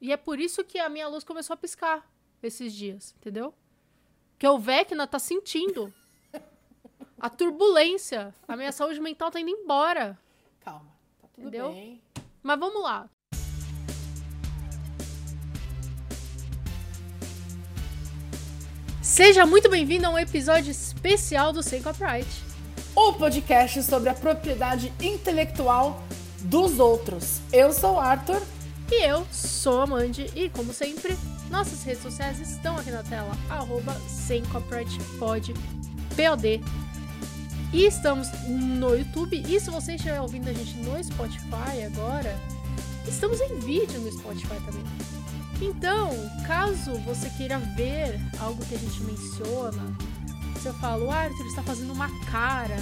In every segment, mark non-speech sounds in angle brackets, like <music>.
E é por isso que a minha luz começou a piscar esses dias, entendeu? Que o Vecna tá sentindo <laughs> a turbulência. A minha saúde mental tá indo embora. Calma, tá tudo Entendeu? bem. Mas vamos lá. Seja muito bem-vindo a um episódio especial do Sem Copyright. O podcast sobre a propriedade intelectual dos outros. Eu sou o Arthur. E eu sou a Mandy e, como sempre, nossas redes sociais estão aqui na tela, arroba sem pod, POD. E estamos no YouTube, e se você estiver ouvindo a gente no Spotify agora, estamos em vídeo no Spotify também. Então, caso você queira ver algo que a gente menciona, se eu falo, o Arthur está fazendo uma cara,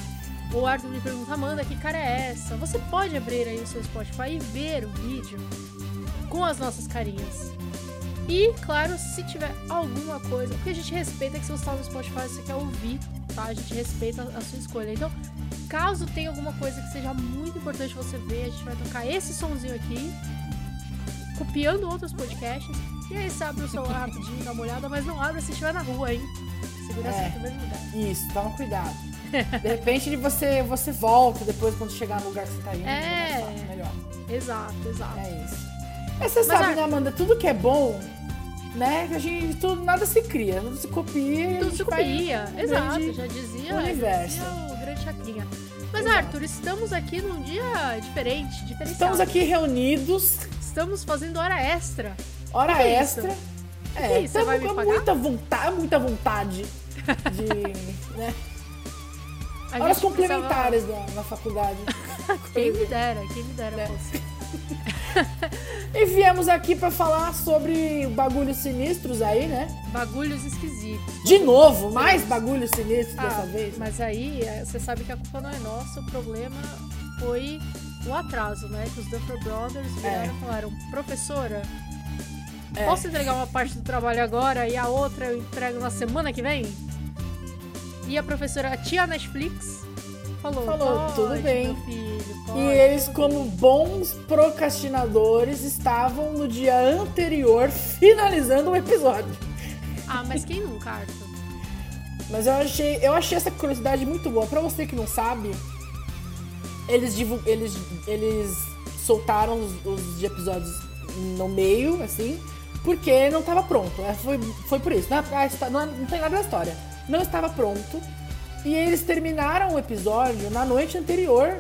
ou o Arthur me pergunta, Amanda, que cara é essa? Você pode abrir aí o seu Spotify e ver o vídeo com as nossas carinhas. E, claro, se tiver alguma coisa, porque a gente respeita que se você está no Spotify você quer ouvir, tá? A gente respeita a sua escolha. Então, caso tenha alguma coisa que seja muito importante você ver, a gente vai tocar esse sonzinho aqui, copiando outros podcasts. E aí você abre o celular rapidinho, dá uma olhada, mas não abre se estiver na rua, hein? Segurança É. em primeiro lugar. Isso, toma cuidado. De repente você, você volta depois quando chegar no lugar que você tá indo. <laughs> É. Melhor. Exato, exato. É isso. Mas você sabe, Ar- né, Amanda? Tudo que é bom, né? Que a gente. Tudo, nada se cria, nada se copia. a Tudo se copia. um Exato, já dizia, universo. já dizia o grande chacrinha. Mas, Exato. Arthur, estamos aqui num dia diferente, diferenciado. Estamos aqui reunidos, Estamos fazendo hora extra. hora é isso? extra. que É, é isso? Você vai me com pagar? muita vontade, muita vontade de. <laughs> né? A Horas complementares na, na faculdade. precisava- <laughs> Quem me dera, quem me dera É. E viemos aqui pra falar sobre bagulhos sinistros aí, né? Bagulhos esquisitos. De novo, mais bagulhos sinistros Ah, dessa vez. mas aí, é, você sabe que a culpa não é nossa, o problema foi o atraso, né? Que os Duffer Brothers vieram e falaram, professora, É. posso entregar uma parte do trabalho agora e a outra eu entrego na semana que vem? E a professora, a tia Netflix, falou, Falou, "Pode, tudo bem." E eles, como bons procrastinadores, estavam no dia anterior finalizando o episódio. bem." Ah, mas quem nunca, Arthur? Mas eu achei, eu achei essa curiosidade muito boa. Pra você que não sabe, eles, eles, eles soltaram os, os episódios no meio, assim, porque não estava pronto. É, Foi, foi por isso. Não, é- não, é- não tem nada da história. Não estava pronto. E eles terminaram o episódio na noite anterior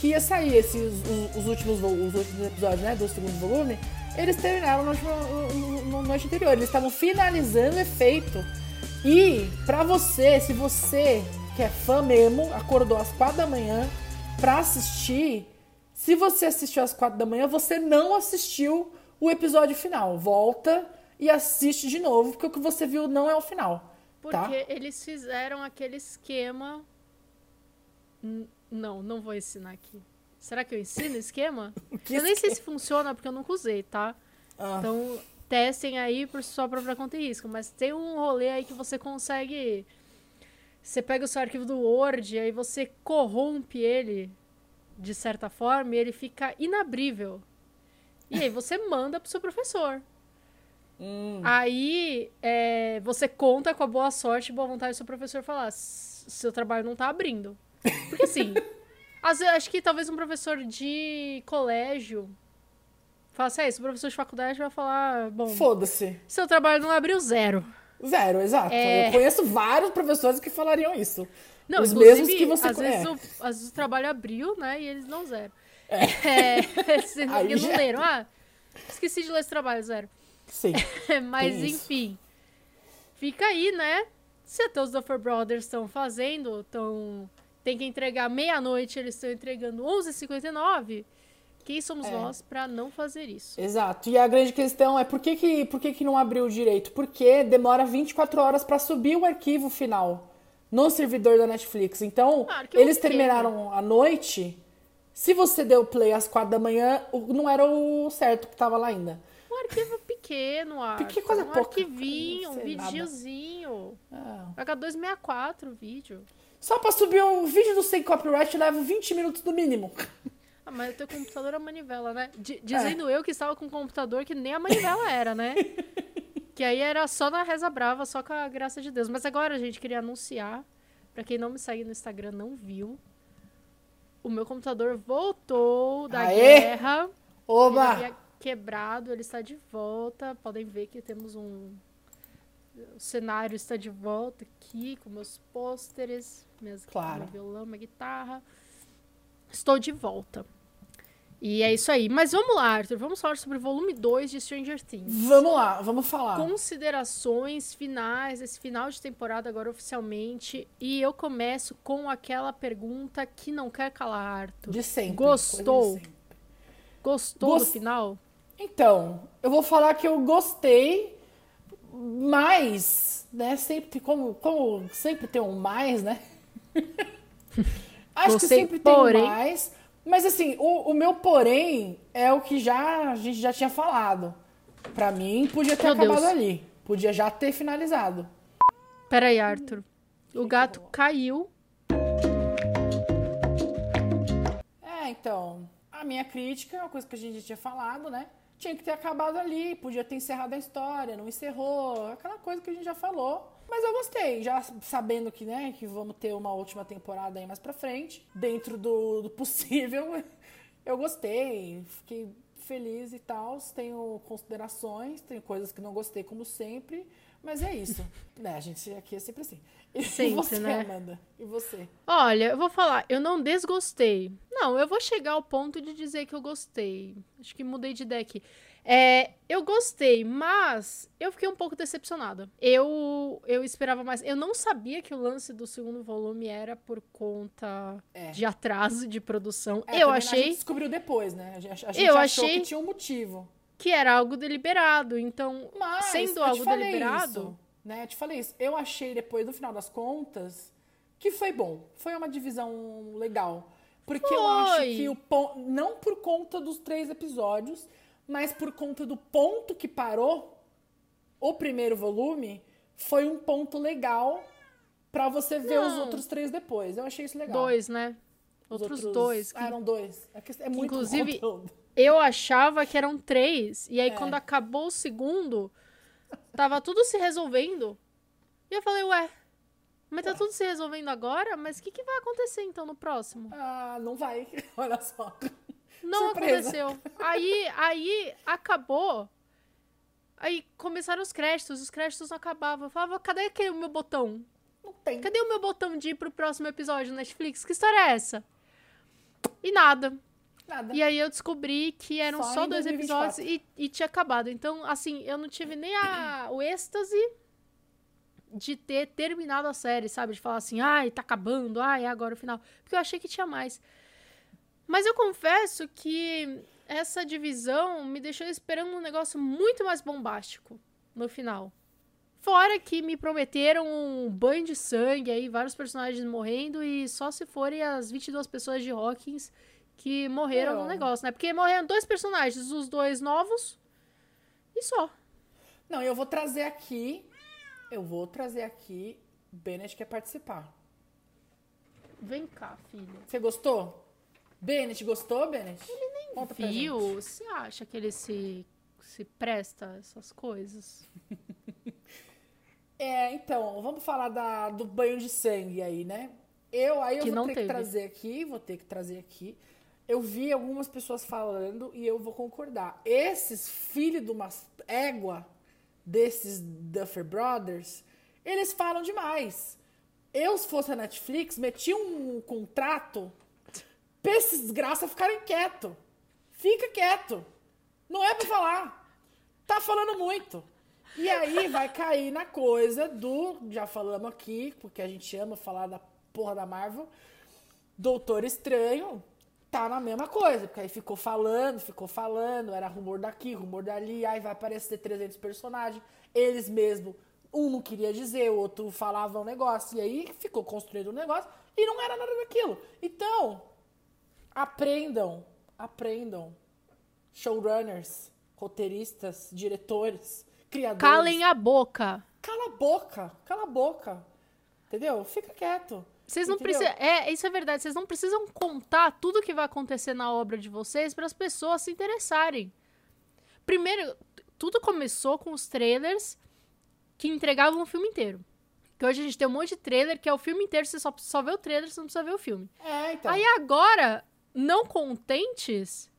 que ia sair esses, os, os últimos, os últimos episódios, né, do segundo volume. Eles terminaram na na noite anterior. Eles estavam finalizando o efeito. E pra você, se você que é fã mesmo, acordou às quatro da manhã pra assistir, se você assistiu às quatro da manhã, você não assistiu o episódio final. Volta e assiste de novo, porque o que você viu não é o final. Porque Tá? eles fizeram aquele esquema. Não, não vou ensinar aqui. Será que eu ensino o esquema? <laughs> Que eu nem sei se funciona porque eu nunca usei, tá? Ah. Então, testem aí por sua própria conta e risco. Mas tem um rolê aí que você consegue. Você pega o seu arquivo do Word, aí você corrompe ele de certa forma e ele fica inabrível. E aí você manda pro seu professor. Hum. Aí é, você conta com a boa sorte e boa vontade do seu professor falar: "S- seu trabalho não tá abrindo. Porque assim, às acho que talvez um professor de colégio faça isso. O professor de faculdade vai falar: bom, Foda-se. seu trabalho não abriu zero. Zero, exato. É. Eu conheço vários professores que falariam isso. Não, Os mesmos que você às, co- vezes é. o, às vezes o trabalho abriu, né? E eles não zero. É. <laughs> eles <laughs> não já- leram. Ah, esqueci de ler esse trabalho, zero. Sim. <laughs> Mas isso. enfim. Fica aí, né? Se até os Duffer Brothers estão fazendo, estão. Tem que entregar meia-noite, eles estão entregando 11h59. Quem somos É. nós pra não fazer isso? Exato. E a grande questão é por que, que, por que, que não abriu direito? Porque demora 24 horas para subir o arquivo final no servidor da Netflix. Então, Ah, eles pequeno. terminaram à noite. Se você deu play às 4 da manhã, não era o certo que tava lá ainda. Um arquivo pequeno, <laughs> Arthur. Que coisa um pouca, arquivinho, um nada. videozinho. Ah. H264 o vídeo. Só pra subir o vídeo do Sem Copyright leva 20 minutos no mínimo. Ah, mas o teu computador é manivela, né? D dizendo é. eu que estava com um computador que nem a manivela era, né? <laughs> que aí era só na reza brava, só com a graça de Deus. Mas agora gente queria anunciar, para quem não me segue no Instagram não viu, o meu computador voltou da Aê! guerra. Oba! Ele havia quebrado, ele está de volta. Podem ver que temos um o cenário está de volta aqui com meus pôsteres, minhas claro. meu violão, minha guitarra. Estou de volta. E é isso aí. Mas vamos lá, Arthur. Vamos falar sobre o volume 2 de Stranger Things. Vamos lá, vamos falar. Considerações finais, esse final de temporada agora oficialmente. E eu começo com aquela pergunta que não quer calar, Arthur. De sempre. Gostou? De sempre. Gostou Gost... do final? Então, eu vou falar que eu gostei, mas, né, sempre, como, como sempre tem um mais, né? <laughs> Acho gostei, que sempre porém... tem mais. Mas assim, o, o, meu porém é o que já a gente já tinha falado. Para mim, podia ter meu acabado Deus. ali. Podia já ter finalizado. Peraí, Arthur. O gato caiu. É, então. A minha crítica é uma coisa que a gente já tinha falado, né? Tinha que ter acabado ali, podia ter encerrado a história, não encerrou, aquela coisa que a gente já falou. Mas eu gostei, já sabendo que, né, que vamos ter uma última temporada aí mais pra frente, dentro do, do possível, <laughs> eu gostei, fiquei feliz e tal. Tenho considerações, tem coisas que não gostei, como sempre, mas é isso. <laughs> né, a gente aqui é sempre assim. E sempre, você, né? Amanda? E você? Olha, eu vou falar, eu não desgostei. Não, eu vou chegar ao ponto de dizer que eu gostei. Acho que mudei de ideia aqui. É, eu gostei, mas eu fiquei um pouco decepcionada. Eu, eu esperava mais. Eu não sabia que o lance do segundo volume era por conta é. de atraso de produção. É, eu achei. A gente descobriu depois, né? A gente, a gente eu achou achei que tinha um motivo. Que era algo deliberado. Então, mas, sendo algo deliberado. Isso, né? Eu te falei isso. Eu achei depois, no final das contas, que foi bom. Foi uma divisão legal. Porque foi. eu acho que o ponto. Não por conta dos três episódios mas por conta do ponto que parou o primeiro volume, foi um ponto legal para você ver Não. os outros três depois. Eu achei isso legal. Dois, né? Outros, outros, dois. Que... Ah, eram dois. É, é muito Inclusive, conteúdo. eu achava que eram três. E aí, é. quando acabou o segundo, tava tudo se resolvendo. E eu falei, ué, mas tá tudo se resolvendo agora? Mas o que, que vai acontecer então no próximo? Ah, não vai. <laughs> Olha só. Não Surpresa. aconteceu. Aí, aí acabou. Aí começaram os créditos, os créditos não acabavam. Eu falava, cadê aquele meu botão? Não tem. Cadê o meu botão de ir pro próximo episódio Netflix? Que história é essa? E nada. Nada. E aí eu descobri que eram só, só dois episódios e, e, tinha acabado. Então, assim, eu não tive nem a, o êxtase de ter terminado a série, sabe? De falar assim, ai, tá acabando, ai, é agora o final. Porque eu achei que tinha mais. Mas eu confesso que essa divisão me deixou esperando um negócio muito mais bombástico no final. Fora que me prometeram um banho de sangue aí, vários personagens morrendo e só se forem as 22 pessoas de Hawkins que morreram Não. no negócio, né? Porque morreram dois personagens, os dois novos e só. Não, eu vou trazer aqui, eu vou trazer aqui, Bennett quer participar. Vem cá, filho. Você gostou? Bennett, gostou, Bennett? Ele nem Conta viu. Você acha que ele se, se presta a essas coisas? <laughs> é, então, vamos falar da, do banho de sangue aí, né? Eu aí eu que vou ter teve. que trazer aqui, vou ter que trazer aqui. Eu vi algumas pessoas falando e eu vou concordar. Esses filhos de uma égua desses Duffer Brothers, eles falam demais. Eu, se fosse a Netflix, meti um contrato pra esses desgraça ficarem quieto. Fica quieto. Não é pra falar. Tá falando muito. E aí vai cair na coisa do. Já falamos aqui, porque a gente ama falar da porra da Marvel. Doutor Estranho tá na mesma coisa, porque aí ficou falando, ficou falando, era rumor daqui, rumor dali, aí vai aparecer 300 personagens, eles mesmo, um não queria dizer, o outro falava um negócio, e aí ficou construído um negócio e não era nada daquilo. Então, Aprendam, aprendam. Showrunners, roteiristas, diretores, criadores. Calem a boca. Cala a boca, cala a boca. Entendeu? Fica quieto. Vocês não Entendeu? precisam. É, isso é verdade. Vocês não precisam contar tudo que vai acontecer na obra de vocês para as pessoas se interessarem. Primeiro, tudo começou com os trailers que entregavam o filme inteiro. Que hoje a gente tem um monte de trailer que é o filme inteiro, você só, só vê o trailer, você não precisa ver o filme. É, então. Aí agora, não contentes,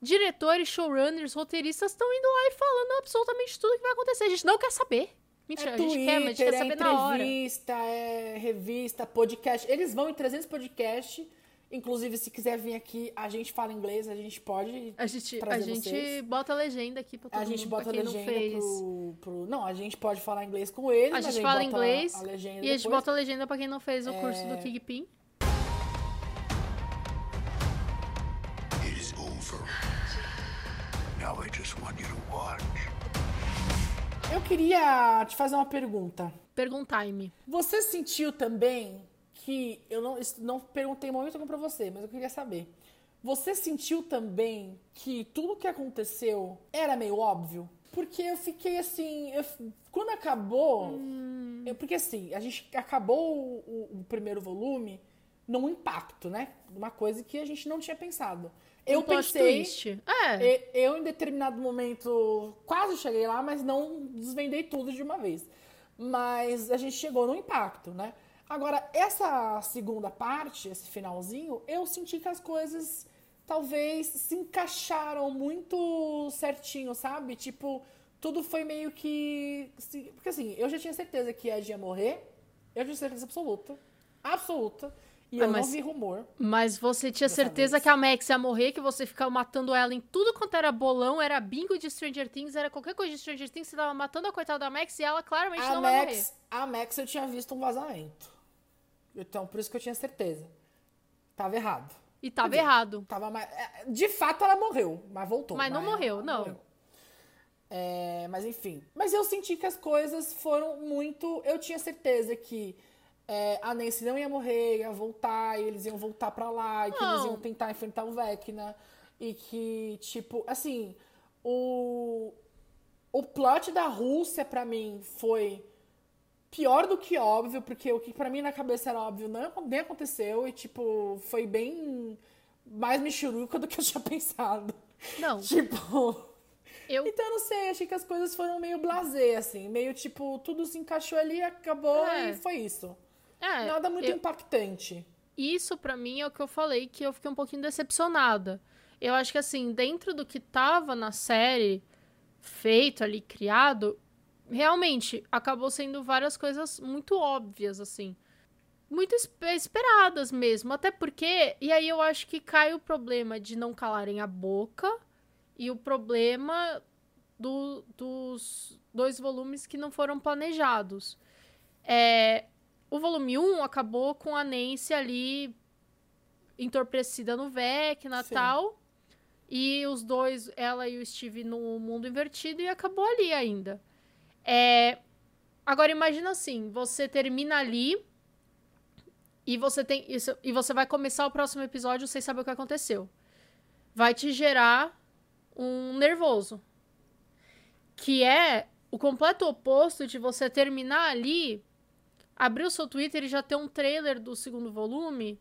diretores, showrunners, roteiristas estão indo lá e falando absolutamente tudo que vai acontecer. A gente não quer saber. Mentira, é a gente Twitter, quer, mas a gente quer é saber na hora. entrevista, é revista, podcast. Eles vão em 300 podcasts. Inclusive, se quiser vir aqui, a gente fala inglês, a gente pode. A gente, a gente vocês. bota a legenda aqui pra todo A gente mundo, bota pra a quem não legenda fez. pro, pro- Não, a gente pode falar inglês com eles, A gente fala bota inglês a legenda e a gente depois. bota a legenda pra quem não fez o curso É. do Kingpin. Eu queria te fazer uma pergunta. Perguntar-me. Você sentiu também que. Eu não, não perguntei momento algum pra você, mas eu queria saber. Você sentiu também que tudo que aconteceu era meio óbvio? Porque eu fiquei assim. eu- quando acabou. eu- porque assim, a gente acabou o, o- o primeiro volume num impacto, né? Uma coisa que a gente não tinha pensado. Eu Um pensei. twist. É. Eu, em determinado momento, quase cheguei lá, mas não desvendei tudo de uma vez. Mas a gente chegou no impacto, né? Agora, essa segunda parte, esse finalzinho, eu senti que as coisas talvez se encaixaram muito certinho, sabe? Tipo, tudo foi meio que. Porque assim, eu já tinha certeza que Ed ia morrer. Eu tinha certeza absoluta. Absoluta. E Ah, eu mas- não vi rumor. Mas você tinha certeza vez. que a Max ia morrer, que você ficava matando ela em tudo quanto era bolão, era bingo de Stranger Things, era qualquer coisa de Stranger Things, você tava matando a coitada da Max e ela claramente A não vai morrer. Max, a Max eu tinha visto um vazamento. Então, por isso que eu tinha certeza. Tava errado. E tava dizer, errado. Tava mais... é, De fato, ela morreu, mas voltou. Mas não morreu, não. É, mas enfim. Mas eu senti que as coisas foram muito. Eu tinha certeza que é, a Nancy não ia morrer, ia voltar, e eles iam voltar pra lá, e que eles Não. iam tentar enfrentar o Vecna. E que, tipo, assim, o. O plot da Rússia, pra mim, foi pior do que óbvio, porque o que pra mim na cabeça era óbvio não, nem aconteceu, e, tipo, foi bem mais michuruca do que eu tinha <laughs> pensado. Não, Tipo. eu. Então, eu não sei, achei que as coisas foram meio blasé, assim. Meio tipo, tudo se encaixou ali, acabou É. e foi isso. É, Nada muito eu- impactante. Isso pra mim é o que eu falei que eu fiquei um pouquinho decepcionada. Eu acho que assim, dentro do que tava na série feito ali, criado, realmente acabou sendo várias coisas muito óbvias assim. Muito es- esperadas mesmo, até porque, e aí eu acho que cai o problema de não calarem a boca e o problema do- dos dois volumes que não foram planejados. É, o volume 1 acabou com a Nancy ali entorpecida no Vecna e tal. E os dois, ela e o Steve no mundo invertido, e acabou ali ainda. É, agora imagina assim, você termina ali e você tem isso, e você vai começar o próximo episódio sem saber o que aconteceu. Vai te gerar um nervoso. Que é o completo oposto de você terminar ali, abrir o seu Twitter e já ter um trailer do segundo volume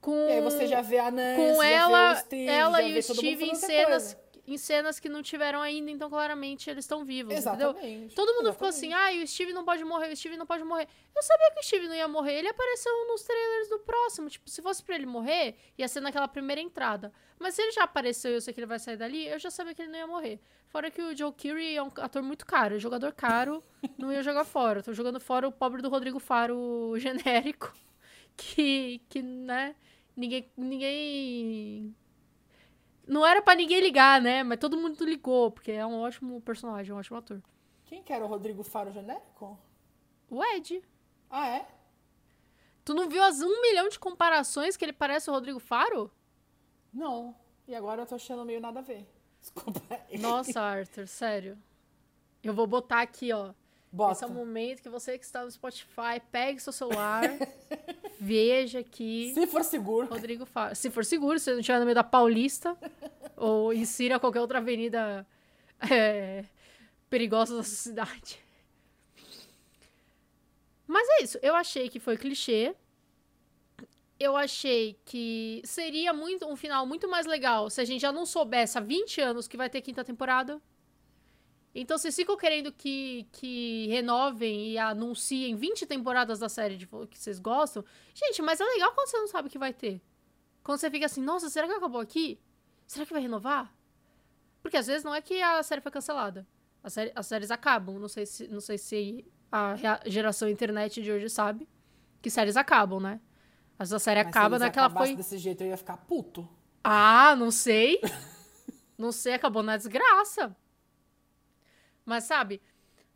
com E aí você já vê a Nancy, com ela, vê o Steve, ela e o Steve em cenas, coisa. Em cenas que não tiveram ainda, então claramente eles estão vivos, entendeu? Exatamente. Todo mundo ficou assim, ah, o Steve não pode morrer, o Steve não pode morrer. Eu sabia que o Steve não ia morrer, ele apareceu nos trailers do próximo. Tipo, se fosse pra ele morrer, ia ser naquela primeira entrada. Mas se ele já apareceu e eu sei que ele vai sair dali, eu já sabia que ele não ia morrer. Fora que o Joe Keery é um ator muito caro, é jogador caro, <laughs> não ia jogar fora. Tô jogando fora o pobre do Rodrigo Faro genérico, <laughs> que, que né, ninguém, ninguém... Não era pra ninguém ligar, né? Mas todo mundo ligou, porque é um ótimo personagem, um ótimo ator. Quem que era o Rodrigo Faro genérico? O Ed. Ah, é? Tu não viu as um milhão de comparações que ele parece o Rodrigo Faro? Não. E agora eu tô achando meio nada a ver. <laughs> Desculpa. Nossa, Arthur, sério. Eu vou botar aqui, ó. Bota. Esse é o momento que você que está no Spotify, pegue seu celular, <laughs> veja aqui. Se for seguro. Rodrigo Faro. Se for seguro, se não estiver no meio da Paulista, <laughs> ou insira qualquer outra avenida é, perigosa da sua cidade. Mas é isso. Eu achei que foi clichê. eu achei que seria muito um final muito mais legal se a gente já não soubesse há 20 anos que vai ter quinta temporada. Então, vocês ficam querendo que, que renovem e anunciem 20 temporadas da série de, que vocês gostam. Gente, mas é legal quando você não sabe o que vai ter. Quando você fica assim, nossa, será que acabou aqui? Será que vai renovar? Porque às vezes não é que a série foi cancelada. A série, as séries acabam. Não sei se, não sei se a geração internet de hoje sabe que séries acabam, né? Mas a série Mas acaba naquela foi. desse jeito eu ia ficar puto. Ah, não sei. <laughs> não sei, acabou na desgraça. Mas sabe,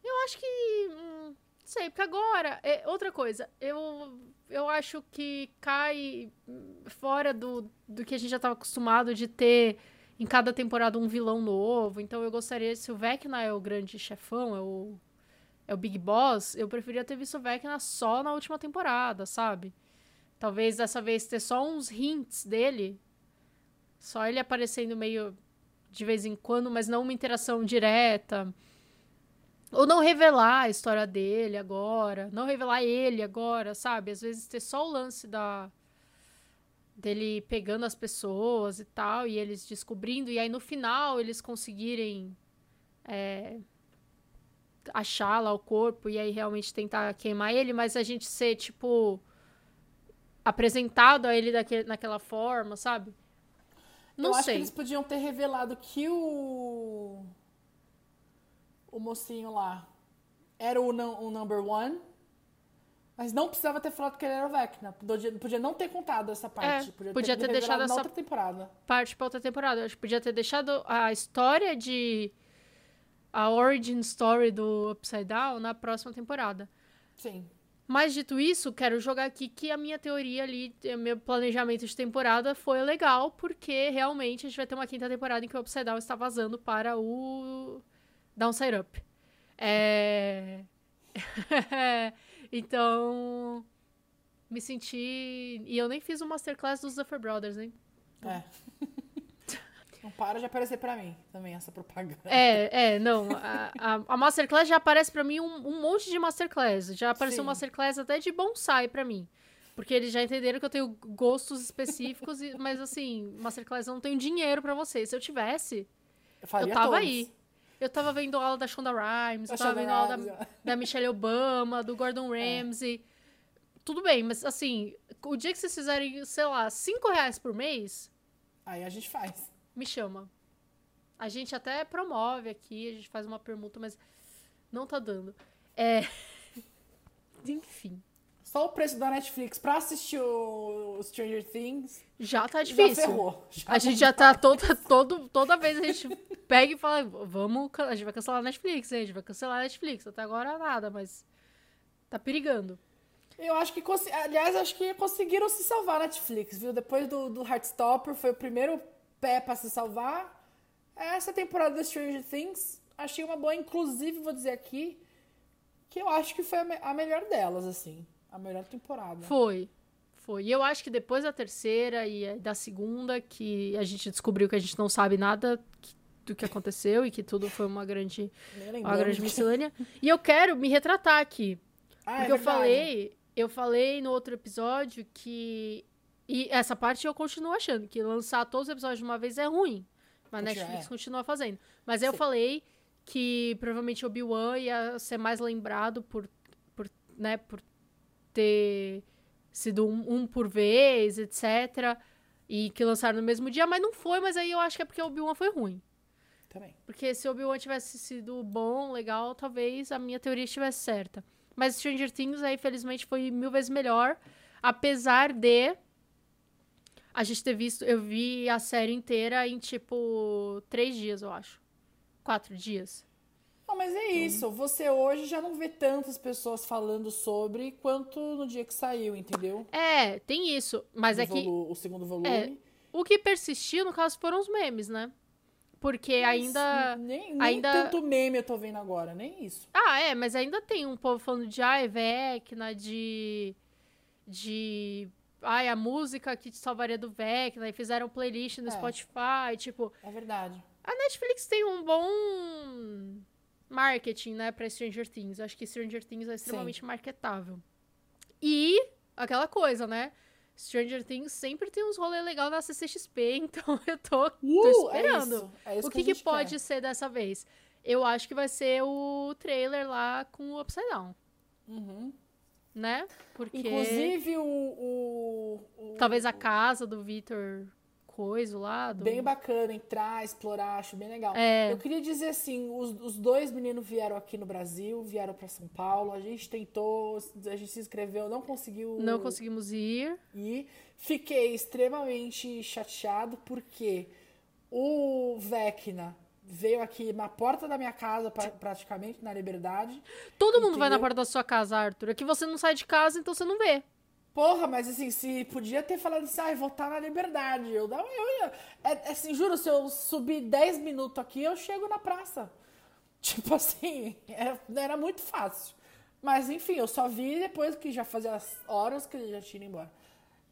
eu acho que. Hum, sei, porque agora. É, outra coisa, eu, eu acho que cai fora do, do que a gente já estava acostumado de ter em cada temporada um vilão novo. Então eu gostaria, se o Vecna é o grande chefão, é o, é o Big Boss, eu preferia ter visto o Vecna só na última temporada, sabe? Talvez dessa vez ter só uns hints dele. Só ele aparecendo meio de vez em quando, mas não uma interação direta. Ou não revelar a história dele agora. Não revelar ele agora, sabe? Às vezes ter só o lance da. dele pegando as pessoas e tal, e eles descobrindo, e aí no final eles conseguirem. É, achar lá o corpo e aí realmente tentar queimar ele, mas a gente ser, tipo. apresentado a ele daquele, naquela forma, sabe? Não eu acho sei. que eles podiam ter revelado que o. O mocinho lá era o, o number one. Mas não precisava ter falado que ele era o Vecna. Podia, podia não ter contado essa parte. É, podia ter revelado deixado essa- outra temporada. parte pra outra temporada. Eu acho que podia ter deixado a história de. a origin story do Upside Down na próxima temporada. Sim. Mas dito isso, quero jogar aqui que a minha teoria ali, o meu planejamento de temporada foi legal, porque realmente a gente vai ter uma quinta temporada em que o Upside Down está vazando para o Downside Up. É... <laughs> então, me senti... E eu nem fiz o Masterclass dos Duffer Brothers, hein? É. <laughs> Não para de aparecer pra mim também essa propaganda. É, é, não. A, a, a Masterclass já aparece pra mim um, um monte de Masterclass. Já apareceu Sim. Masterclass até de bonsai pra mim. Porque eles já entenderam que eu tenho gostos específicos, e- mas assim, Masterclass eu não tenho dinheiro pra você. Se eu tivesse, Eu, eu tava todos. aí. Eu tava vendo aula da Shonda Rhimes, eu Da tava Shonda vendo aula Rhimes, da, é. da Michelle Obama, do Gordon Ramsay. Tudo bem, mas assim, o dia que vocês fizerem, sei lá, 5 reais por mês, Aí a gente faz. me chama. A gente até promove aqui, a gente faz uma permuta, mas não tá dando. É. <laughs> Enfim. Só o preço da Netflix pra assistir o Stranger Things Já tá já difícil. ferrou. Já A gente já tá toda, todo, toda vez a gente pega e fala, vamos, a gente vai cancelar a Netflix, hein? a gente vai cancelar a Netflix. Até agora nada, mas tá perigando. Eu acho que, aliás, acho que conseguiram se salvar a Netflix, viu? Depois do, do Heartstopper, foi o primeiro pé pra se salvar. Essa temporada do Stranger Things, achei uma boa. Inclusive, vou dizer aqui que eu acho que foi a, me- a melhor delas, assim. A melhor temporada. Foi. Foi. E eu acho que depois da terceira e eh, da segunda, que a gente descobriu que a gente não sabe nada que- do que aconteceu e que tudo foi uma grande, uma grande miscelânea. E eu quero me retratar aqui. Ah, é Porque eu verdade. falei, eu falei no outro episódio que. E essa parte eu continuo achando, que lançar todos os episódios de uma vez é ruim. Mas a Netflix é. continua fazendo. Mas eu Sim. falei que provavelmente Obi-Wan ia ser mais lembrado por, por, né, por ter sido um, um por vez, etc. E que lançaram no mesmo dia, mas não foi, mas aí eu acho que é porque Obi-Wan foi ruim. Também. Porque se Obi-Wan tivesse sido bom, legal, talvez a minha teoria estivesse certa. Mas Stranger Things aí, felizmente, foi mil vezes melhor. Apesar de a gente ter visto. Eu vi a série inteira em tipo três dias, eu acho. Quatro dias. Não, mas é isso. Você hoje já não vê tantas pessoas falando sobre quanto no dia que saiu, entendeu? É, tem isso. Mas O é que O segundo volume. É, o que persistiu, no caso, foram os memes, né? Porque Mas ainda. Nem, nem ainda- tanto meme eu tô vendo agora, nem isso. Ah, é, mas ainda tem um povo falando de ai, Vecna, de. De. Ai, a música que te salvaria do Vecna, e fizeram playlist no É. Spotify. Tipo, É verdade. a Netflix tem um bom marketing, né, pra Stranger Things. Eu acho que Stranger Things é extremamente marketável. E aquela coisa, né? Stranger Things sempre tem uns rolês legais na CCXP, <laughs> então eu tô, tô Uh, é esperando. isso, é isso o que que, que pode quer. ser dessa vez? Eu acho que vai ser o trailer lá com o Upside Down. Né? Porque Uhum. Inclusive o, o, o- talvez a casa do Victor Coiso lá. Do... Bem bacana entrar, explorar, acho bem legal. É. Eu queria dizer assim, os, os dois meninos vieram aqui no Brasil, vieram pra São Paulo, a gente tentou, a gente se inscreveu, não conseguiu Não conseguimos ir. ir. Fiquei extremamente chateado porque o Vecna veio aqui na porta da minha casa, pra- praticamente, na Liberdade. Todo mundo vai na Entendeu? porta da sua casa, Arthur. É que você não sai de casa, então você não vê. Porra, mas assim, se podia ter falado assim, ai, vou estar na liberdade. Eu, não, eu ia. É, assim, juro, se eu subir 10 minutos aqui, eu chego na praça. <laughs> Tipo assim, era, era muito fácil. Mas enfim, eu só vi depois que já fazia as horas que ele já tinha ido embora.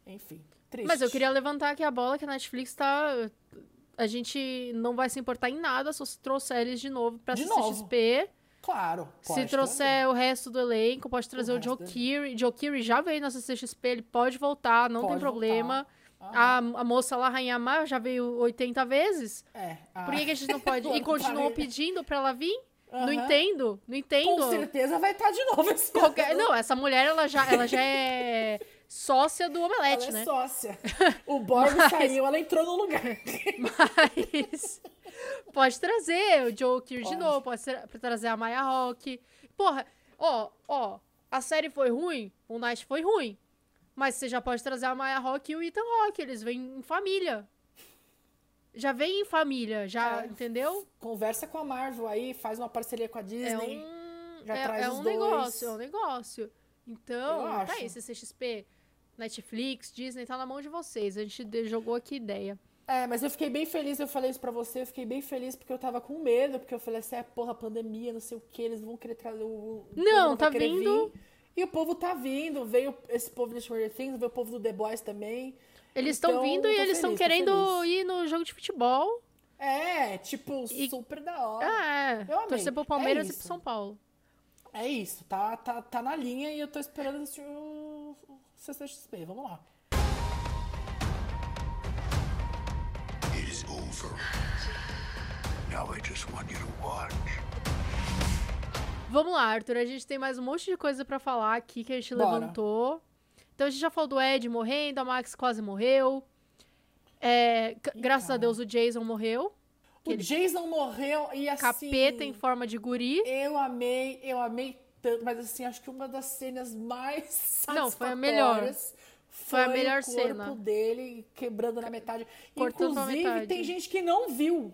Enfim, triste. Mas eu queria levantar aqui a bola que a Netflix tá. A gente não vai se importar em nada se trouxer eles de novo pra De CCXP. Claro. Se trouxer o resto do elenco, pode trazer o, resto Joe. Keery. Joe Keery já veio na CCXP, ele pode voltar, não tem Pode problema. voltar. A, a moça lá, Rainha Mar, já veio 80 vezes. É. Por que, a gente não <laughs> pode? E continuam pedindo pra ela vir? Não Aham. entendo, não entendo. Com certeza vai estar de novo esse Qualquer-. Não, essa mulher, ela já, ela já é <laughs> sócia do Ela Omelete, é né? sócia. <laughs> O Borg Mas- saiu, ela entrou no lugar. Mas pode trazer o Joe Keery de novo, pode trazer a Maya Rock. Porra, ó, ó, a série foi ruim, o Night foi ruim. Mas você já pode trazer a Maya Rock e o Ethan Rock, eles vêm em família. Já vem em família, já, É. entendeu? Conversa com a Marvel aí, faz uma parceria com a É Disney. um, já é, traz é um dois. negócio, é um negócio. Então, tá aí, CCXP, Netflix, Disney, tá na mão de vocês. A gente jogou aqui ideia. É, mas eu fiquei bem feliz, eu falei isso pra você, eu fiquei bem feliz porque eu tava com medo, porque eu falei assim, é porra, pandemia, não sei o que, eles vão querer trazer o. Não, vai tá vindo. vir. E o povo tá vindo, veio esse povo de Stranger Things, veio o povo do The Boys também. Eles estão Então, vindo e eles estão querendo ir no jogo de futebol. É, tipo, E- super da hora. É, Eu amei. torcer pro É Palmeiras e isso. pro São Paulo. É isso, tá, tá, tá na linha e eu tô esperando assistir o CCXP, vamos lá. It is over. Now I just want you to watch. Vamos lá, Arthur, a gente tem mais um monte de coisa pra falar aqui que a gente Bora. levantou. Então a gente já falou do Ed morrendo, a Max quase morreu. É, graças a. Deus o Jason morreu. O Jason morreu e assim... Capeta em forma de guri. Eu amei, eu amei tanto, mas assim, acho que uma das cenas mais <laughs> Não, foi a melhor. satisfatórias Foi a melhor o corpo cena. dele quebrando na metade. Cortando Inclusive, metade. tem gente que não viu.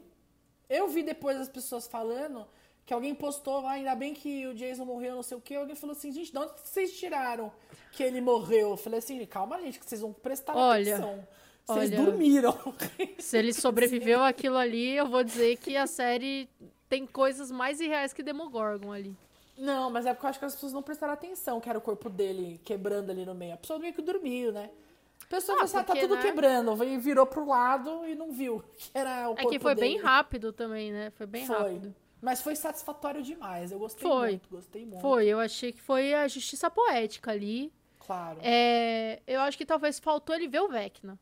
Eu vi depois as pessoas falando que alguém postou, ah, ainda bem que o Jason morreu, não sei o quê. Alguém falou assim, gente, de onde vocês tiraram que ele morreu? Eu falei assim, calma, gente, que vocês vão prestar Olha, atenção. Vocês olha. dormiram. <laughs> Se ele sobreviveu àquilo ali, eu vou dizer que a série tem coisas mais irreais que Demogorgon ali. Não, mas é porque eu acho que as pessoas não prestaram atenção que era o corpo dele quebrando ali no meio. A pessoa meio que dormiu, né? A pessoa Ah, pensou, ah, tá tudo né? quebrando. E virou pro lado e não viu que era o É corpo que foi bem dele. rápido também, né? Foi bem Foi. rápido. Mas foi satisfatório demais. Eu gostei Foi. muito, gostei muito. Foi, eu achei que foi a justiça poética ali. Claro. É, eu acho que talvez faltou ele ver o Vecna.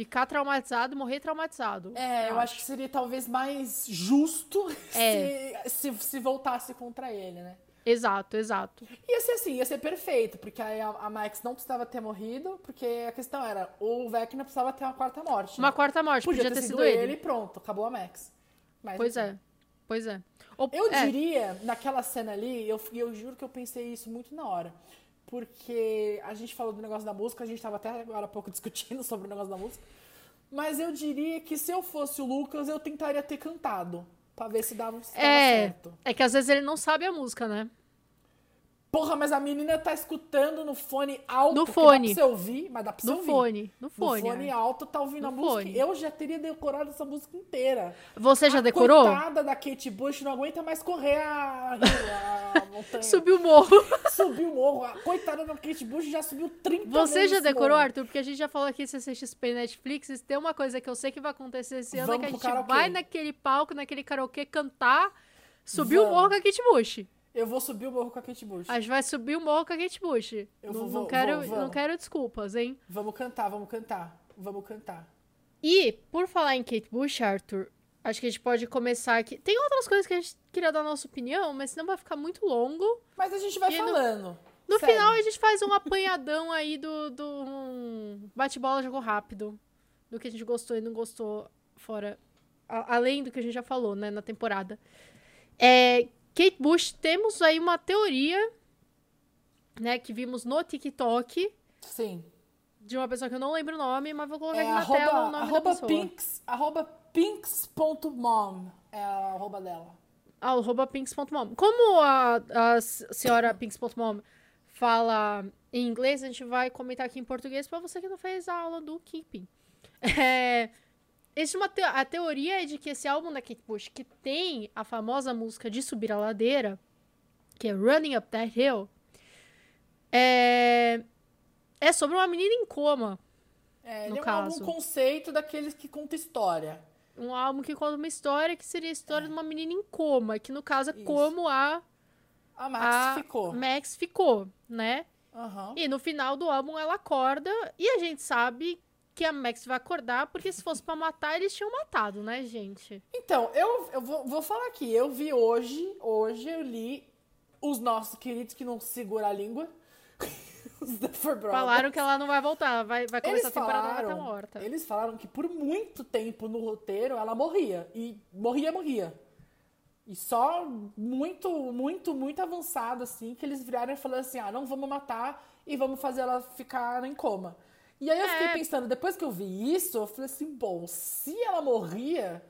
Ficar traumatizado, morrer traumatizado. É, eu acho que seria talvez mais justo <laughs> É. se, se, se voltasse contra ele, né? Exato, exato. Ia ser assim, ia ser perfeito, porque aí a, a Max não precisava ter morrido, porque a questão era, o Vecna precisava ter uma quarta morte. Uma né? quarta morte, podia, ter, sido ele. e pronto, acabou a Max. Mas, Pois é, pois é. Ou- Eu é, diria, naquela cena ali, eu, eu juro que eu pensei isso muito na hora. Porque a gente falou do negócio da música, a gente tava até agora há pouco <laughs> discutindo sobre o negócio da música. Mas eu diria que se eu fosse o Lucas, eu tentaria ter cantado. Pra ver se dava, se dava É, certo. é que às vezes ele não sabe a música, né? Porra, mas a menina tá escutando no fone alto. No fone. Dá pra você ouvir, mas dá pra você No ouvir. fone, no fone. No fone é. alto tá ouvindo No a música. fone. Eu já teria decorado essa música inteira. Você já A decorou? coitada da Kate Bush não aguenta mais correr a, a <laughs> montanha. Subiu o morro. <laughs> Subiu o morro. A coitada da Kate Bush já subiu 30 Você já decorou, morro. Arthur? Porque a gente já falou aqui CCXP e Netflix. Tem uma coisa que eu sei que vai acontecer esse ano: é Vamos que a gente karaokê. vai naquele palco, naquele karaokê cantar, subir o Vamos. morro com a Kate Bush. Eu vou subir o morro com a Kate Bush. A gente vai subir o morro com a Kate Bush. Eu não, vou- não quero, vou- vamos. não quero desculpas, hein? Vamos cantar, vamos cantar. Vamos cantar. E, por falar em Kate Bush, Arthur, acho que a gente pode começar aqui. Tem outras coisas que a gente queria dar nossa opinião, mas senão vai ficar muito longo. Mas a gente vai no- falando. No Segue. final, a gente faz um apanhadão <laughs> aí do, do um bate-bola, jogo rápido. Do que a gente gostou e não gostou, fora. a- além do que a gente já falou, né, na temporada. É, Kate Bush, temos aí uma teoria, né, que vimos no TikTok, Sim. de uma pessoa que eu não lembro o nome, mas vou colocar É aqui na arroba, tela o nome da arroba pessoa. pinks, arroba pinks.mom é a arroba dela. Ah, arroba pinks.mom. Como a, a senhora pinks.mom fala em inglês, a gente vai comentar aqui em português pra você que não fez a aula do Keeping. <laughs> É, existe uma te- a teoria é de que esse álbum da Kate Bush, que tem a famosa música de subir a ladeira, que é Running Up That Hill, é, é sobre uma menina em coma. É, No ele é um caso. álbum conceito daqueles que conta história. Um álbum que conta uma história que seria a história de uma menina em coma, que no caso é Isso. como a, A Max a ficou. Max ficou, né? Aham. E no final do álbum ela acorda e a gente sabe que a Max vai acordar, porque se fosse pra matar, eles tinham matado, né, gente? Então, eu, eu vou, vou falar aqui. Eu vi hoje, hoje eu li os nossos queridos que não seguram a língua. <laughs> os Duffer Brothers. Falaram que ela não vai voltar, vai, vai começar Eles a temporada ela tá falaram, morta. eles falaram que por muito tempo no roteiro ela morria. E morria, morria. E só muito, muito, muito avançado, assim, que eles viraram e falaram assim: ah, não vamos matar e vamos fazer ela ficar em coma. E aí eu fiquei É. pensando, depois que eu vi isso, eu falei assim: bom, se ela morria,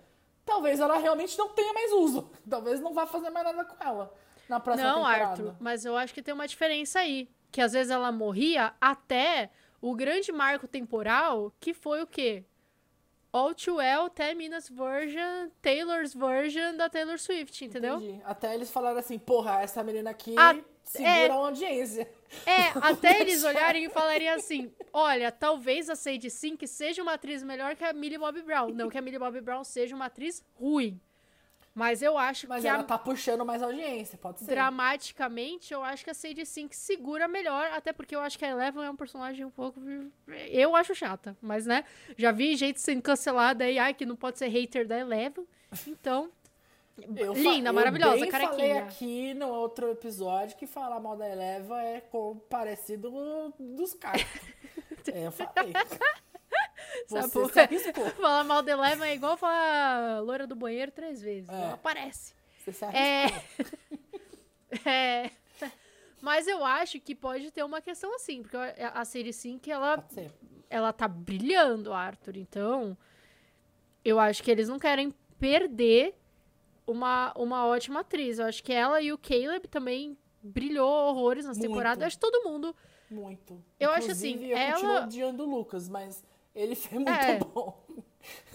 talvez ela realmente não tenha mais uso. <laughs> Talvez não vá fazer mais nada com ela na próxima Não, temporada. Arthur, mas eu acho que tem uma diferença aí. Que às vezes ela morria até o grande marco temporal, que foi o quê? All Too Well, 10 Minutes Version, Taylor's Version da Taylor Swift, entendeu? Entendi. Até eles falaram assim: porra, essa menina aqui Ah, segura é. a audiência. É, <laughs> até eles olharem e falarem assim: olha, talvez a Sadie Sink seja uma atriz melhor que a Millie Bobby Brown. Não que a Millie Bobby Brown seja uma atriz ruim. Mas eu acho Mas que ela a- tá puxando mais audiência, pode ser. dramaticamente, eu acho que a Sadie Sink segura melhor, até porque eu acho que a Eleven é um personagem um pouco. Eu acho chata, mas né? Já vi gente sendo cancelada aí, ai, que não pode ser hater da Eleven. Então, Eu linda, eu maravilhosa, bem falei carequinha. aqui no outro episódio que falar mal da Eleva é com parecido dos caras. <laughs> é, eu falei. Você se <laughs> falar mal da Eleven é igual falar loira do banheiro três vezes. É. Ela aparece. Você se É. <laughs> É. Mas eu acho que pode ter uma questão assim, porque a Sadie Sink, ela Pode ser. ela tá brilhando, Arthur. Então, eu acho que eles não querem perder uma, uma ótima atriz. Eu acho que ela e o Caleb também brilhou horrores Muito. temporada. Eu acho que todo mundo. Muito. Eu acho Inclusive, assim, eu ela- continuo odiando o Lucas, mas ele foi muito É. bom.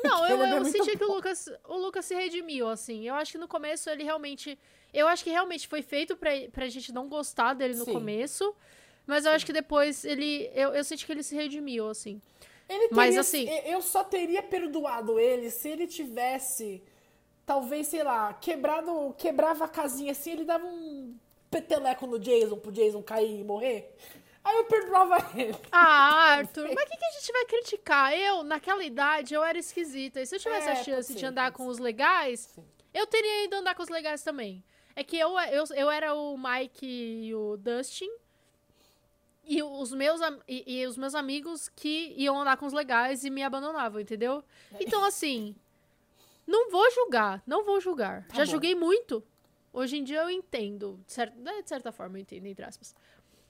Não, <laughs> eu, é eu senti que o Lucas, o Lucas se redimiu, assim. Eu acho que no começo ele realmente. Eu acho que realmente foi feito pra, pra gente não gostar dele no Sim. começo. Mas eu acho que depois ele. Eu, eu senti que ele se redimiu, assim. Ele Mas, teria- assim- e- Eu só teria perdoado ele se ele tivesse, talvez, sei lá, quebrado. Quebrava a casinha assim, ele dava um peteleco no Jason pro Jason cair e morrer. Aí eu perdoava ele. Ah, <laughs> Arthur, mas o que, que a gente vai criticar? Eu, naquela idade, eu era esquisita. E se eu tivesse É, a chance ser, de andar com os legais, Sim. eu teria ido andar com os legais também. É que eu, eu, eu era o Mike e o Dustin. E os, meus, e, e os meus amigos que iam andar com os legais e me abandonavam, entendeu? É. Então, assim, não vou julgar, não vou julgar. Tá Já bom. julguei muito. Hoje em dia eu entendo. De cer- né, de certa forma, eu entendo, entre aspas.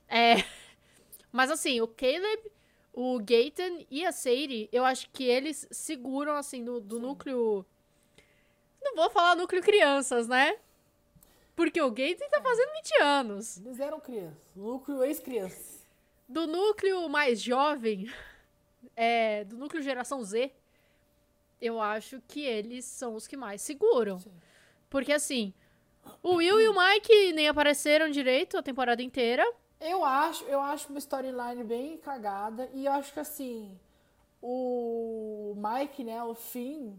É. <laughs> Mas assim, o Caleb, o Gaten e a Sadie, eu acho que eles seguram, assim, do, do núcleo. Não vou falar núcleo crianças, né? Porque o Gaten tá fazendo 20 anos. Eles eram crianças. Núcleo ex-crianças. Do núcleo mais jovem, <laughs> é, do núcleo geração Z, eu acho que eles são os que mais seguram. Sim. Porque assim, o Will e o Mike nem apareceram direito a temporada inteira. Eu acho, eu acho uma storyline bem cagada e eu acho que assim, o Mike, né, o Finn,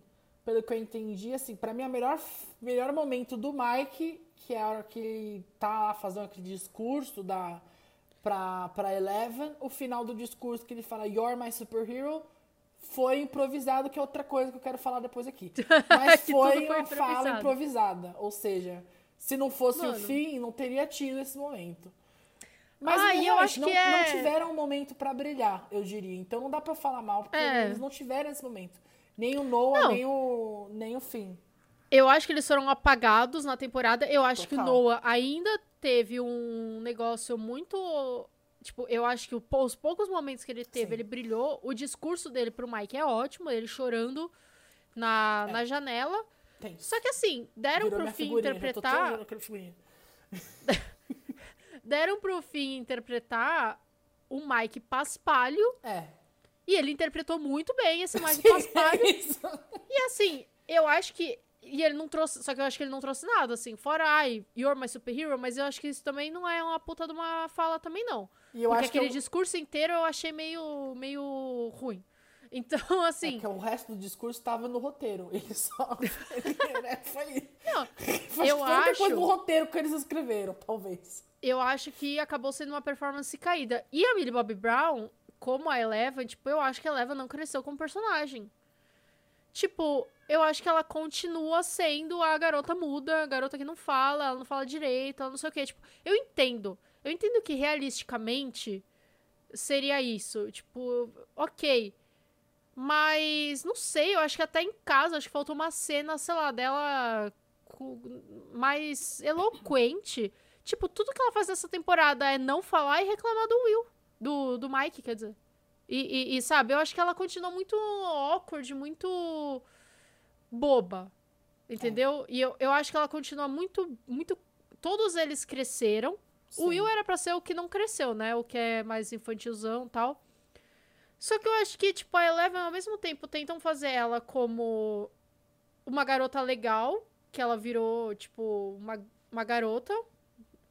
pelo que eu entendi, assim, pra mim, o melhor, melhor momento do Mike, que é a hora que ele tá fazendo aquele discurso da, pra, pra Eleven, o final do discurso que ele fala You're my superhero, foi improvisado, que é outra coisa que eu quero falar depois aqui. <laughs> Mas foi foi uma fala improvisada. Ou seja, se não fosse o Mano. fim, não teria tido esse momento. Mas Ah, eu acho não, que é- não tiveram um momento pra brilhar, eu diria. Então não dá pra falar mal, porque É. eles não tiveram esse momento. Nem o Noah, Não. nem o, nem o Finn. Eu acho que eles foram apagados na temporada. Eu acho que o Total. Noah ainda teve um negócio muito. Tipo, eu acho que o- os poucos momentos que ele teve, Sim. ele brilhou. O discurso dele pro Mike é ótimo, ele chorando na, É. na janela. Tem. Só que assim, deram Virou pro fim interpretar. <laughs> Deram pro fim interpretar o Mike Paspalho. É. E ele interpretou muito bem esse Mike <laughs> Sim, Paspalho. é. E assim, eu acho que. E ele não trouxe. Só que eu acho que ele não trouxe nada, assim. Fora, ai, you're my superhero, mas eu acho que isso também não é uma puta de uma fala também, não. E eu Porque acho que aquele eu- discurso inteiro eu achei meio, meio ruim. <laughs> Então, É assim. que o resto do discurso tava no roteiro. <laughs> Ele só. ele, né, foi. Não, <laughs> Foi eu foi acho- coisa do roteiro que eles escreveram, talvez. eu acho que acabou sendo uma performance caída. E a Millie Bobby Brown, como a Eleven, tipo, eu acho que a Eleven não cresceu como personagem. Tipo, eu acho que ela continua sendo a garota muda, a garota que não fala, ela não fala direito, ela não sei o quê. Tipo, eu entendo. Eu entendo que realisticamente seria isso. Tipo, ok. Mas, não sei, eu acho que até em casa, acho que faltou uma cena, sei lá, dela mais eloquente. Tipo, tudo que ela faz nessa temporada é não falar e reclamar do Will. Do, do Mike, quer dizer. E, e- e, sabe, eu acho que ela continua muito awkward, muito boba. Entendeu? E eu, eu acho que ela continua muito, muito. Todos eles cresceram. O Sim. Will era pra ser o que não cresceu, né? O que é mais infantilzão e tal. Só que eu acho que, tipo, a Eleven, ao mesmo tempo, tentam fazer ela como uma garota legal, que ela virou, tipo, uma, uma garota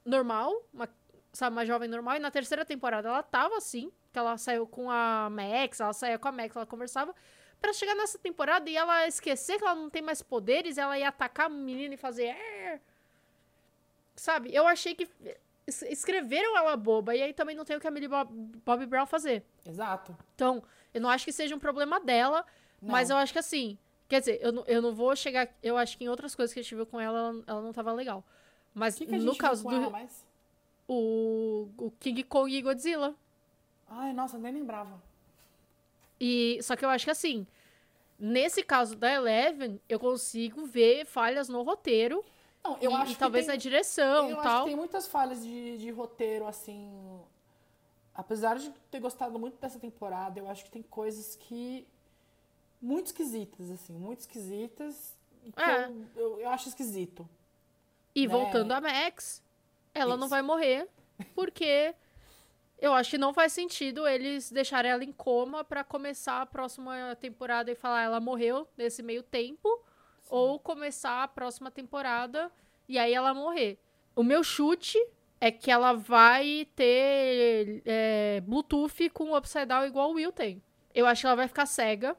normal, uma, sabe, uma jovem normal. E na terceira temporada ela tava assim, que ela saiu com a Max, ela saía com a Max, ela conversava. Pra chegar nessa temporada e ela esquecer que ela não tem mais poderes, ela ia atacar a menina e fazer. Sabe? Eu achei que es- escreveram ela boba, e aí também não tem o que a Millie Bob, Bobby Brown fazer. Exato. Então, eu não acho que seja um problema dela, mas eu Não. acho que assim. Quer dizer, eu não, eu não vou chegar. Eu acho que em outras coisas que a gente viu com ela, ela, ela não tava legal. Mas que, que a gente no viu caso com do. ela mais? O, o King Kong e Godzilla. Ai, nossa, nem lembrava. E, só que eu acho que assim. Nesse caso da Eleven, eu consigo ver falhas no roteiro. Não, eu e, acho e talvez tem- na direção eu e acho tal. que tem muitas falhas de, de roteiro, assim. Apesar de ter gostado muito dessa temporada, eu acho que tem coisas que. Muito esquisitas, assim. Muito esquisitas. que É. eu, eu, eu acho esquisito. E né? voltando a Max, ela não Isso. vai morrer, porque eu acho que não faz sentido eles deixarem ela em coma pra começar a próxima temporada e falar ela morreu nesse meio tempo, ou começar a próxima temporada e aí ela morrer. O meu chute é que ela vai ter é, Bluetooth com o Upside Down igual o Will tem. Eu acho que ela vai ficar cega.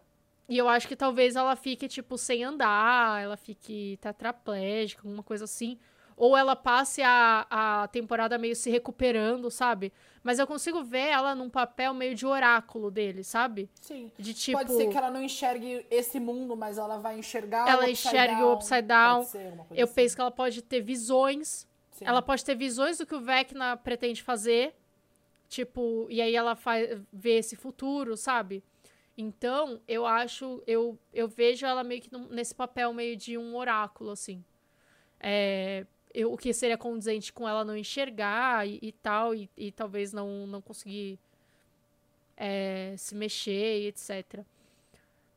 E eu acho que talvez ela fique, tipo, sem andar, ela fique tetraplégica, alguma coisa assim. Ou ela passe a, a temporada meio se recuperando, sabe? Mas eu consigo ver ela num papel meio de oráculo dele, sabe? Sim. De tipo. Pode ser que ela não enxergue esse mundo, mas ela vai enxergar Ela o upside enxergue o down. upside down. Eu assim. penso que ela pode ter visões. Sim. Ela pode ter visões do que o Vecna pretende fazer. Tipo, e aí ela faz, vê esse futuro, sabe? Então, eu acho, eu, eu vejo ela meio que num- nesse papel meio de um oráculo, assim. É, eu- o que seria condizente com ela não enxergar e, e tal, e, e talvez não, não conseguir é, se mexer e etc.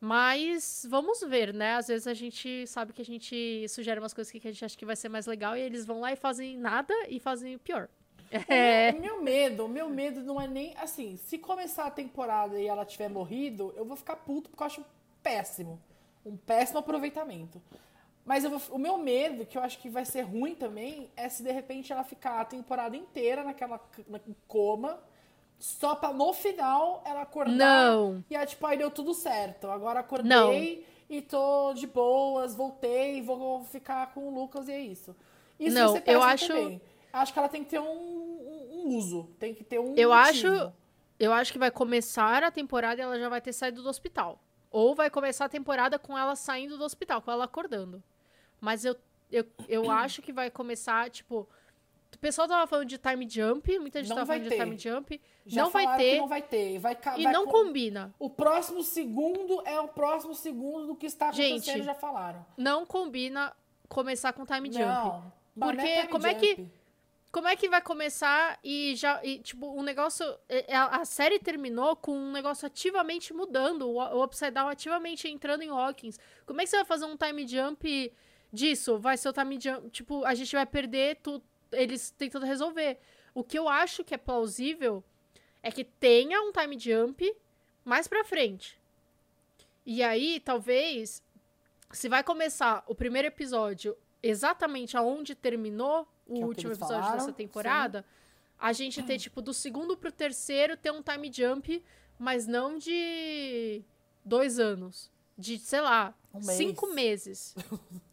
Mas vamos ver, né? Às vezes a gente sabe que a gente sugere umas coisas que a gente acha que vai ser mais legal e eles vão lá e fazem nada e fazem o pior. <laughs> É. O meu, meu medo, o meu medo não é nem assim, se começar a temporada e ela tiver morrido, eu vou ficar puto porque eu acho péssimo. Um péssimo aproveitamento. Mas eu vou- o meu medo, que eu acho que vai ser ruim também, é se de repente ela ficar a temporada inteira naquela na coma, só pra no final ela acordar Não. e é tipo, aí deu tudo certo. Agora acordei Não. e tô de boas, voltei, vou ficar com o Lucas e é isso. Isso Não, ia ser eu acho- também. Acho que ela tem que ter um, um- um uso, tem que ter um Eu acho, motivo. eu acho que vai começar a temporada e ela já vai ter saído do hospital. Ou vai começar a temporada com ela saindo do hospital, com ela acordando. Mas eu, eu, eu <clears throat> acho que vai começar, tipo. O pessoal tava falando de time jump, muita gente Não tava vai falando de ter. time jump. Já não vai ter. não vai ter. Vai, E vai não com- combina. O próximo segundo é o próximo segundo do que está acontecendo, Gente, já falaram. Não combina começar com time jump. Não. não Porque time como é que- jump. Como é que vai começar e já. E, tipo, um negócio. é- é- A, a série terminou com um negócio ativamente mudando. O, o Upside Down ativamente entrando em Hawkins. Como é que você vai fazer um time jump disso? Vai ser o time jump. Tipo, a gente vai perder tu, eles tentando resolver. O que eu acho que é plausível é que tenha um time jump mais pra frente. E aí, talvez, se vai começar o primeiro episódio exatamente aonde terminou o é o último eles episódio falaram, dessa temporada, a gente ter, <clears throat> tipo, do segundo pro terceiro ter um time jump, mas não de dois anos. De, sei lá, Um mês. cinco meses. <laughs>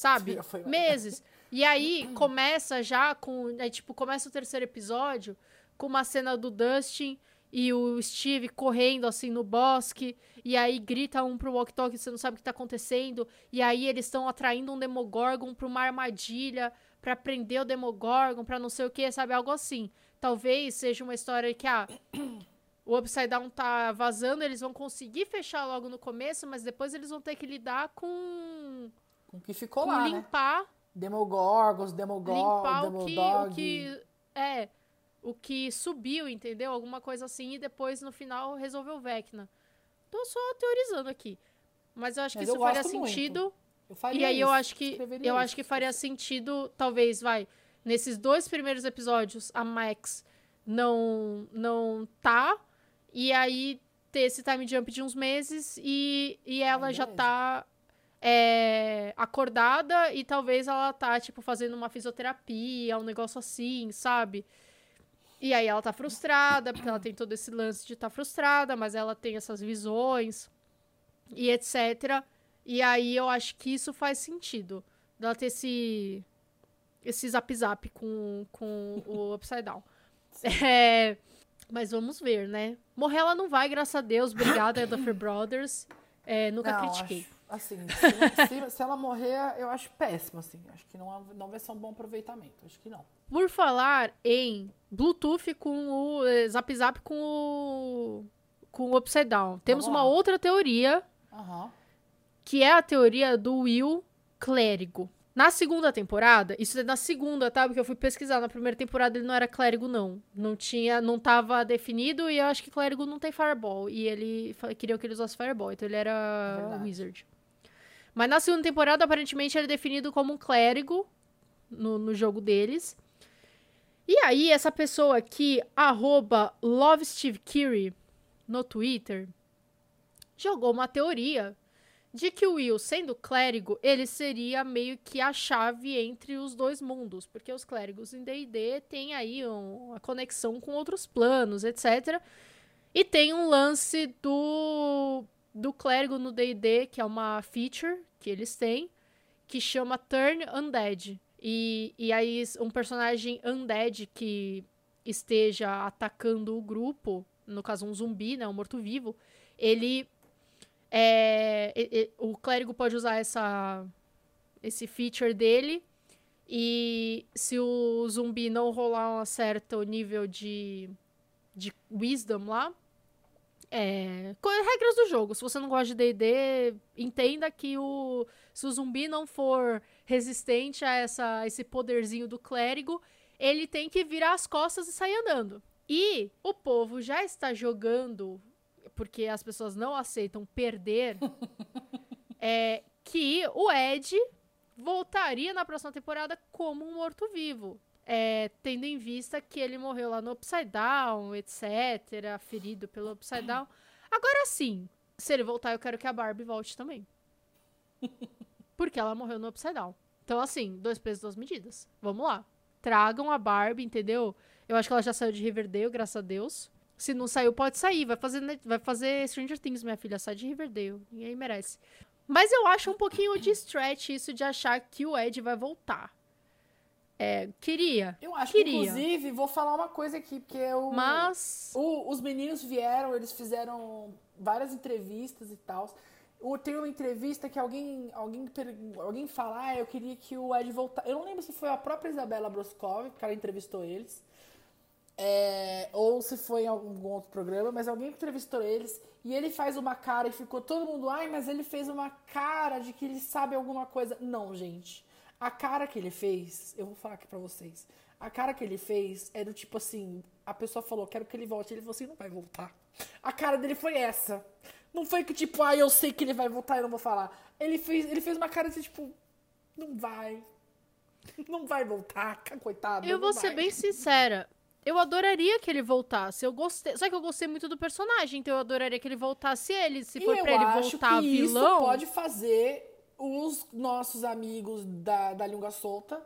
Sabe? <laughs> Meses. E aí <clears throat> começa já com. Aí, tipo, começa o terceiro episódio com uma cena do Dustin e o Steve correndo assim no bosque. E aí grita um pro walkie-talkie, você não sabe o que tá acontecendo. E aí eles estão atraindo um Demogorgon pra uma armadilha pra prender o Demogorgon, pra não sei o que, sabe? Algo assim. Talvez seja uma história que, ah, <coughs> o Upside Down tá vazando, eles vão conseguir fechar logo no começo, mas depois eles vão ter que lidar com, Com o que ficou com lá, né? limpar Demogorgons, Demogorgon, limpar o que, o Demodog. que é o que subiu, entendeu? Alguma coisa assim e depois no final resolveu o Vecna. Tô só teorizando aqui. Mas eu acho que Mas isso eu faria muito. sentido. Eu faria E aí eu isso, acho que eu isso. acho que faria sentido, talvez, vai, nesses dois primeiros episódios a Max não não tá e aí ter esse time jump de uns meses e, e ela já tá é, acordada e talvez ela tá, tipo, fazendo uma fisioterapia, um negócio assim, sabe? E aí ela tá frustrada, porque ela tem todo esse lance de estar tá frustrada, mas ela tem essas visões e etc. E aí eu acho que isso faz sentido. Dela ter esse. Esse zap zap com, com o <laughs> Upside Down. É, mas vamos ver, né? Morrer ela não vai, graças a Deus. Obrigada, <coughs> Duffer Brothers. É, nunca Não, critiquei. acho- assim, se, se- se ela morrer, eu acho péssimo, assim. Acho que não, não vai ser um bom aproveitamento. Acho que não. Por falar em Bluetooth com o. eh, Zap Zap com o. Com o Upside Down. Temos uma outra teoria, Aham. que é a teoria do Will Clérigo. Na segunda temporada, isso é na segunda, tá? Porque eu fui pesquisar. Na primeira temporada ele não era clérigo, não. Não tinha, não tava definido e eu acho que clérigo não tem fireball. E ele queria que ele usasse fireball, então ele É era verdade. wizard. Mas na segunda temporada, aparentemente, ele é definido como um clérigo no, no jogo deles. E aí, essa pessoa aqui, arroba LoveSteveKiri, no Twitter, jogou uma teoria de que o Will, sendo clérigo, ele seria meio que a chave entre os dois mundos, porque os clérigos em D&D têm aí um- uma conexão com outros planos, etc. E tem um lance do do clérigo no D&D, que é uma feature que eles têm, que chama Turn Undead. E, e aí um personagem undead que esteja atacando o grupo, no caso um zumbi, né, um morto-vivo, ele é, o clérigo pode usar essa esse feature dele e se o zumbi não rolar um certo nível de de wisdom lá, é, regras do jogo. Se você não gosta de D&D, entenda que o se o zumbi não for resistente a essa esse poderzinho do clérigo, ele tem que virar as costas e sair andando. E o povo já está jogando porque as pessoas não aceitam perder, <laughs> é que o Ed voltaria na próxima temporada como um morto-vivo. É, tendo em vista que ele morreu lá no Upside Down, etc., ferido pelo Upside Down. Agora sim, se ele voltar, eu quero que a Barbie volte também. <laughs> Porque ela morreu no Upside Down. Então, assim, dois pesos, duas medidas. Vamos lá. Tragam a Barbie, entendeu? Eu acho que ela já saiu de Riverdale, graças a Deus. Se não saiu, pode sair. Vai fazer, vai fazer Stranger Things, minha filha. Sai de Riverdale. Ninguém merece. Mas eu acho um pouquinho de stretch isso de achar que o Ed vai voltar. É, queria. Eu acho queria. que, inclusive, vou falar uma coisa aqui, porque o, Mas. o- os meninos vieram, eles fizeram várias entrevistas e tal. Tem uma entrevista que alguém, alguém, alguém fala, ah, eu queria que o Ed voltasse. Eu não lembro se foi a própria Isabela Broscov, que ela entrevistou eles. É, ou se foi em algum outro programa, mas alguém entrevistou eles e ele faz uma cara e ficou todo mundo, ai, mas ele fez uma cara de que ele sabe alguma coisa. Não, gente. A cara que ele fez, eu vou falar aqui pra vocês. A cara que ele fez era do tipo assim, a pessoa falou, quero que ele volte. Ele falou assim, não vai voltar. A cara dele foi essa. Não foi que tipo, ah, eu sei que ele vai voltar e eu não vou falar. Ele fez, ele fez uma cara assim, tipo, não vai. Não vai voltar, coitado. Eu vou ser vai. bem sincera. Eu adoraria que ele voltasse. Eu gostei. Só que eu gostei muito do personagem, então eu adoraria que ele voltasse ele. Se E for pra ele voltar que vilão. Isso pode fazer os nossos amigos da, da língua solta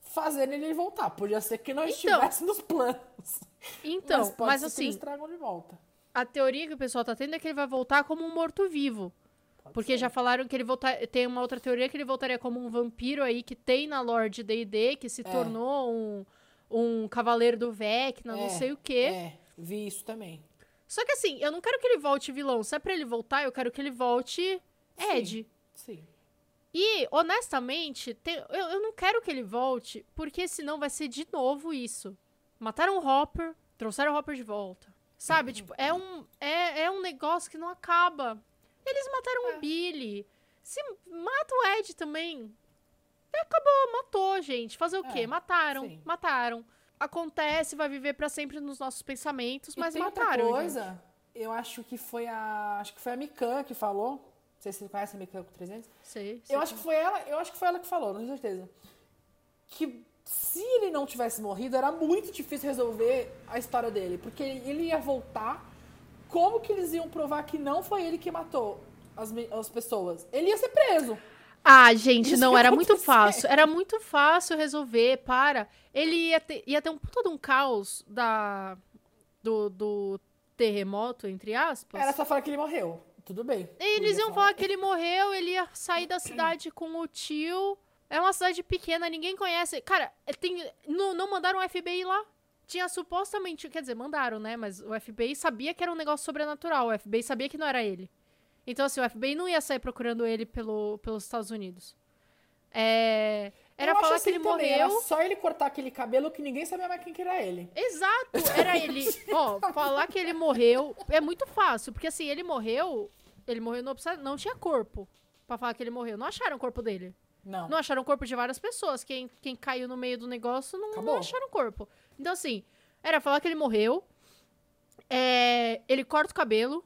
fazerem ele voltar. Podia ser que não Então. estivesse nos planos. Então, mas, mas assim, eles tragam de volta. a teoria que o pessoal tá tendo é que ele vai voltar como um morto-vivo. Porque ser. já falaram que ele voltar. Tem uma outra teoria que ele voltaria como um vampiro aí que tem na Lorde D&D, que se É. tornou um, um cavaleiro do Vecna, não É, sei o quê. É, vi isso também. Só que assim, eu não quero que ele volte vilão. Se é pra ele voltar, eu quero que ele volte Ed. Sim. E, honestamente, tem- eu, eu não quero que ele volte, porque senão vai ser de novo isso. Mataram o Hopper, trouxeram o Hopper de volta. Sabe? tipo, é um, é, é um negócio que não acaba. Eles mataram É. o Billy. Se mata o Ed também. Acabou, matou, gente. Fazer o quê? É, mataram, sim. mataram. Acontece, vai viver pra sempre nos nossos pensamentos, mas e tem mataram. outra gente. coisa, eu acho que foi a. Acho que foi a Mikan que falou. Não sei se você conhece a com 300. Sei, sei Eu acho que foi ela, eu acho que foi ela que falou, não tenho certeza. Que se ele não tivesse morrido, era muito difícil resolver a história dele, porque ele ia voltar. Como que eles iam provar que não foi ele que matou as, as pessoas? Ele ia ser preso. Ah, gente, Isso não, era muito fácil. Era muito fácil resolver, para. Ele ia ter, ia ter um de um caos da, do, do terremoto, entre aspas. Era só falar que ele morreu. Tudo bem. Eles iam falar que ele morreu, ele ia sair da cidade com o tio. É uma cidade pequena, ninguém conhece. Cara, tem, não, não mandaram o FBI lá. Tinha supostamente, quer dizer, mandaram, né? Mas o FBI sabia que era um negócio sobrenatural. O FBI sabia que não era ele. Então, assim, o FBI não ia sair procurando ele pelo, pelos Estados Unidos. É, era falar assim que ele também, morreu. Era só ele cortar aquele cabelo que ninguém sabia mais quem que era ele. Exato, era ele. <laughs> Ó, falar que ele morreu é muito fácil, porque assim, ele morreu, ele morreu no obstáculo, não tinha corpo pra falar que ele morreu. Não acharam o corpo dele. Não. Não acharam o corpo de várias pessoas. Quem, quem caiu no meio do negócio não, não acharam o corpo. Então, assim, era falar que ele morreu. é, ele corta o cabelo.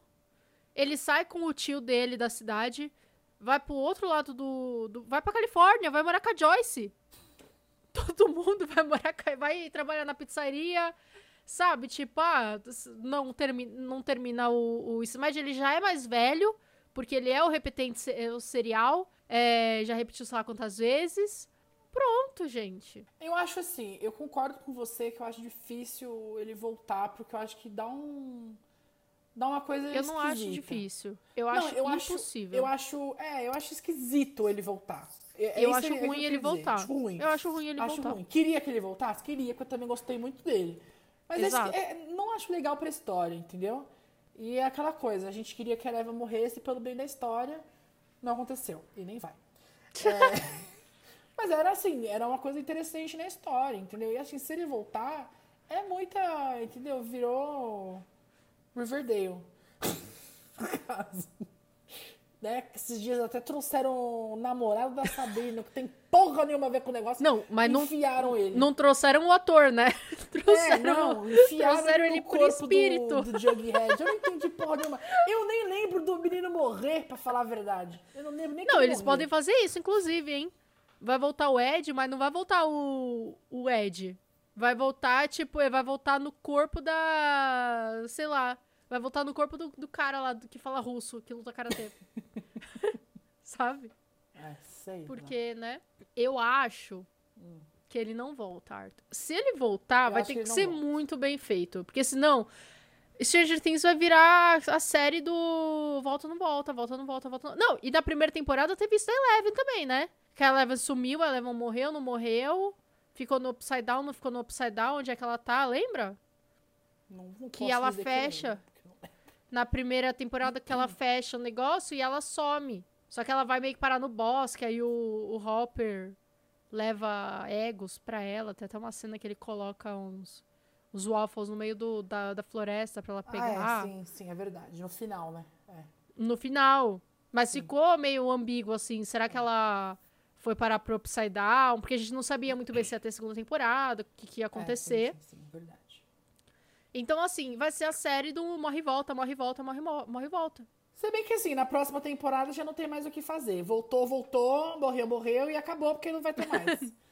Ele sai com o tio dele da cidade. Vai pro outro lado do. do vai pra Califórnia, vai morar com a Joyce. <laughs> Todo mundo vai morar vai trabalhar na pizzaria. Sabe, tipo, ah, não, termi, não termina o, o Smedge, ele já é mais velho, porque ele é o repetente é o serial, é, já repetiu sei lá quantas vezes. Pronto, gente. Eu acho assim, eu concordo com você que eu acho difícil ele voltar, porque eu acho que dá um. dá uma coisa Eu não acho difícil. Eu Não, acho eu acho- impossível. Eu acho. É, eu acho esquisito ele voltar. É- é Eu acho eu ruim ele voltar. Acho ruim. Eu acho ruim ele acho voltar. ruim. Queria que ele voltasse? Queria, porque eu também gostei muito dele. Mas Exato. é, não acho legal pra história, entendeu? E é aquela coisa, a gente queria que a Eva morresse pelo bem da história. Não aconteceu. E nem vai. É, <laughs> mas era assim, era uma coisa interessante na história, entendeu? E assim, se ele voltar, é muita. Entendeu? Virou. Riverdale. <laughs> No caso. Né? Esses dias até trouxeram o namorado da Sabrina, que tem porra nenhuma a ver com o negócio. Não, mas não- enfiaram ele. Não trouxeram o ator, né? <laughs> É, trouxeram, não, enfiaram trouxeram ele por espírito. do, do Jughead. Eu não entendi porra nenhuma. Eu nem lembro do menino morrer, pra falar a verdade. Eu não lembro nem Não, ele eles morreu. podem fazer isso, inclusive, hein? Vai voltar o Ed, mas não vai voltar o, o Ed. Vai voltar, tipo, ele vai voltar no corpo da. Sei lá. Vai voltar no corpo do, do cara lá do- que fala russo, que luta karatê. <laughs> Sabe? É, sei. lá. Porque, né? Eu acho que ele não volta, Arthur. Se ele voltar, Eu vai ter que que, ser volta. muito bem feito. Porque senão. Stranger Things vai virar a série do Volta não Volta, Volta não Volta, Volta não... Não, e da primeira temporada teve isso da Eleven também, né? Que a Eleven sumiu, a Eleven morreu, não morreu. Ficou no Upside Down, não ficou no Upside Down, onde é que ela tá, lembra? Não, não Que ela dizer fecha. eu lembro, porque não lembro. Na primeira temporada que ela fecha o negócio e ela some. Só que ela vai meio que parar no bosque, aí o, o Hopper leva egos pra ela. Tem até uma cena que ele coloca uns, uns waffles no meio do, da, da floresta pra ela pegar. Ah, é, sim, sim, é verdade. No final, né? É. no final. Mas ficou meio ambíguo, assim. Será que ela foi parar pro Upside Down? Porque a gente não sabia muito bem se ia ter segunda temporada, o que, que ia acontecer. É, sim, sim, sim, verdade. Então, assim, vai ser a série do morre e volta, morre e volta, morre, mo- morre e volta. Se bem que assim, na próxima temporada já não tem mais o que fazer. Voltou, voltou, morreu, morreu e acabou porque não vai ter mais. <laughs>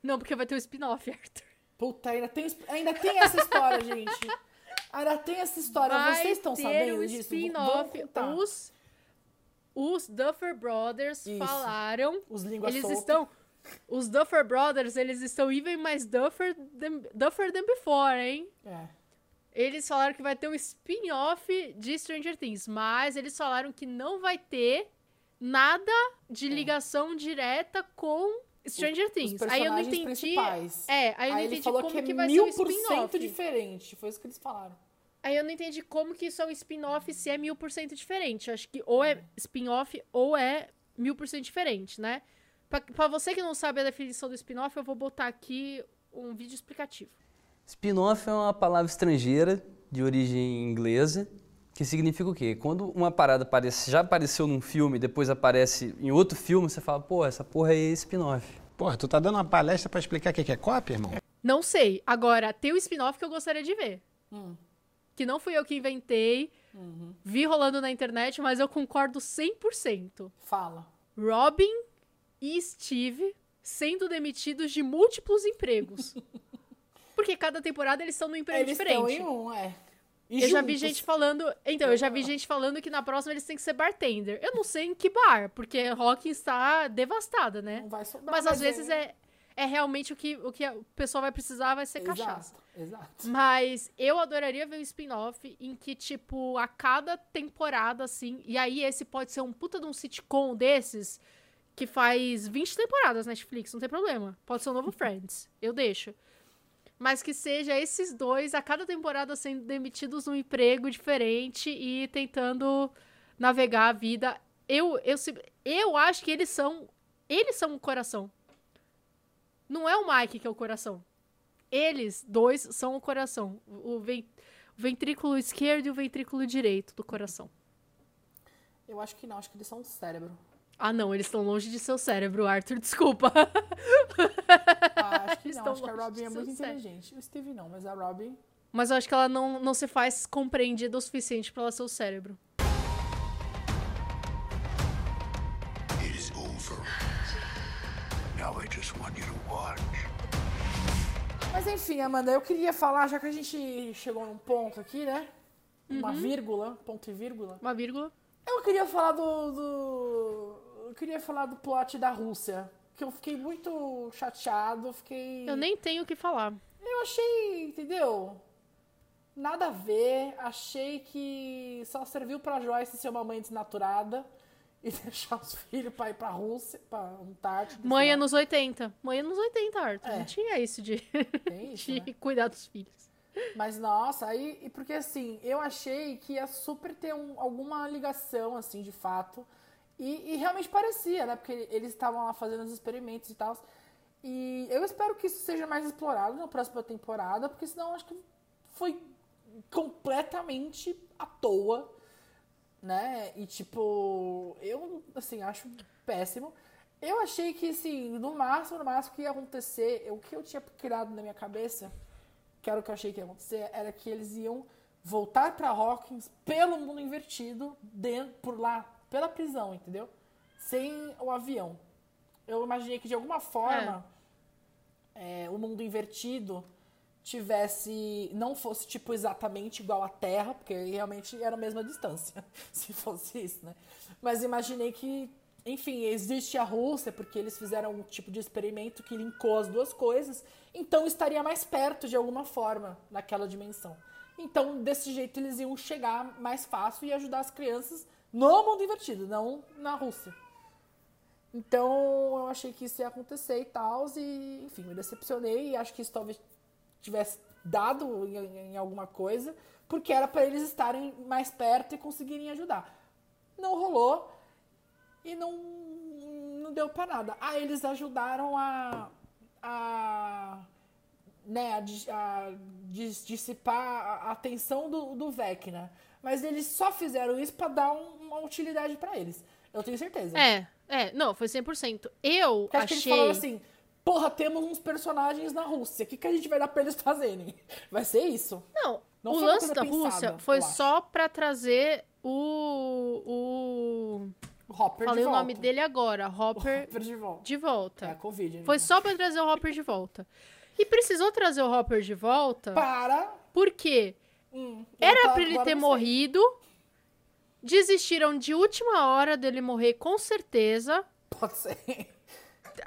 Não, porque vai ter o spin-off, Arthur. Puta, ainda tem, ainda tem essa história, gente. Ainda tem essa história. Vai Vocês estão sabendo o disso? Spin-off. Os, os Duffer Brothers Isso. falaram. Os línguas Eles soltas. estão. Os Duffer Brothers, eles estão even mais Duffer than, Duffer than before, hein? É. Eles falaram que vai ter um spin-off de Stranger Things, mas eles falaram que não vai ter nada de ligação direta com Stranger Things. Aí eu não entendi. principais. É, aí eu não Aí entendi falou como que que, é vai ser um spin-off. diferente. Foi isso que eles falaram. Aí eu não entendi como que isso é um spin-off se é mil por cento diferente. Acho que ou é spin-off ou é mil por cento diferente, né? Pra, pra você que não sabe a definição do spin-off, eu vou botar aqui um vídeo explicativo. Spin-off é uma palavra estrangeira de origem inglesa que significa o quê? Quando uma parada aparece, já apareceu num filme, depois aparece em outro filme, você fala, pô, essa porra aí é spin-off. Porra, tu tá dando uma palestra pra explicar o que é cópia, irmão? Não sei. Agora, tem o spin-off que eu gostaria de ver. Hum. Que não fui eu que inventei. Uhum. Vi rolando na internet, mas eu concordo 100%. Fala. Robin e Steve sendo demitidos de múltiplos empregos. <laughs> Porque cada temporada eles estão num emprego Eles diferente. estão em um, é. E Eu já vi juntos. gente falando. Então, eu já vi gente falando que na próxima eles têm que ser bartender. Eu não sei em que bar, porque Hawkins está devastada, né? Não vai sobrar, Mas às vezes é, é realmente o que, o que o pessoal vai precisar vai ser cachaça. Exato, exato. Mas eu adoraria ver um spin-off em que, tipo, a cada temporada, assim. E aí esse pode ser um puta de um sitcom desses que faz 20 temporadas na Netflix, não tem problema. Pode ser um novo <laughs> Friends. Eu deixo. Mas que seja esses dois a cada temporada sendo demitidos num emprego diferente e tentando navegar a vida. Eu, eu, eu acho que eles são. Eles são o coração. Não é o Mike que é o coração. Eles dois são o coração. O, o ventrículo esquerdo e o ventrículo direito do coração. Eu acho que não, acho que eles são um cérebro. Ah, não, eles estão longe de seu cérebro, Arthur, desculpa. Ah, acho <laughs> que Eles não, acho que a Robin é muito um cérebro. inteligente. O Steve não, mas a Robin. Mas eu acho que ela não, não se faz compreendida o suficiente pra ela ser o cérebro. It is over. Now I just want you to watch. Mas enfim, Amanda, eu queria falar, já que a gente chegou num ponto aqui, né? Uma Uhum. vírgula, ponto e vírgula. Uma vírgula. Eu queria falar do, do. Eu queria falar do plot da Rússia. Que eu fiquei muito chateado, fiquei. Eu nem tenho o que falar. Eu achei, entendeu? Nada a ver. Achei que só serviu pra Joyce ser uma mãe desnaturada <laughs> e deixar os filhos pra ir pra Rússia, pra Antártida. Mãe anos 80. Mãe anos 80, Arthur. É. Não tinha isso de, <laughs> isso, de né? cuidar dos filhos. Mas nossa, aí. e Porque assim, eu achei que ia super ter um- alguma ligação, assim, de fato. E, e realmente parecia, né? Porque eles estavam lá fazendo os experimentos e tal. E eu espero que isso seja mais explorado na próxima temporada, porque senão acho que foi completamente à toa, né? E tipo, eu assim, acho péssimo. Eu achei que assim, no máximo, no máximo que ia acontecer, o que eu tinha criado na minha cabeça, que era o que eu achei que ia acontecer, era que eles iam voltar pra Hawkins pelo mundo invertido, dentro, por lá, pela prisão, entendeu? Sem o avião. Eu imaginei que de alguma forma é, o mundo invertido tivesse não fosse tipo exatamente igual à Terra, porque realmente era a mesma distância, <laughs> se fosse isso, né? Mas imaginei que, enfim, existe a Rússia porque eles fizeram um tipo de experimento que linkou as duas coisas, então estaria mais perto de alguma forma naquela dimensão. Então, desse jeito, eles iam chegar mais fácil e ajudar as crianças no mundo invertido, não na Rússia. Então, eu achei que isso ia acontecer e tal, e enfim, me decepcionei e acho que isso talvez tivesse dado em, em alguma coisa, porque era para eles estarem mais perto e conseguirem ajudar. Não rolou e não, não deu para nada. Ah, eles ajudaram a, a né, a, a dis- dissipar a atenção do, do Vecna. Mas eles só fizeram isso pra dar um- uma utilidade pra eles. Eu tenho certeza. É, é, não, foi 100%. Eu acho que eles achei. falaram assim, porra, temos uns personagens na Rússia, o que, que a gente vai dar pra eles fazerem? <laughs> Vai ser isso. Não, Não o foi lance da pensada, Rússia foi só pra trazer o. o... Hopper Falei o nome dele agora, Hopper Hopper de volta. de volta. É, a Covid. Foi né? só pra trazer o Hopper de volta. E precisou trazer o Hopper de volta Para... porque Hum, era eu pra ele ter não morrido. Desistiram de última hora dele morrer, com certeza. Pode ser.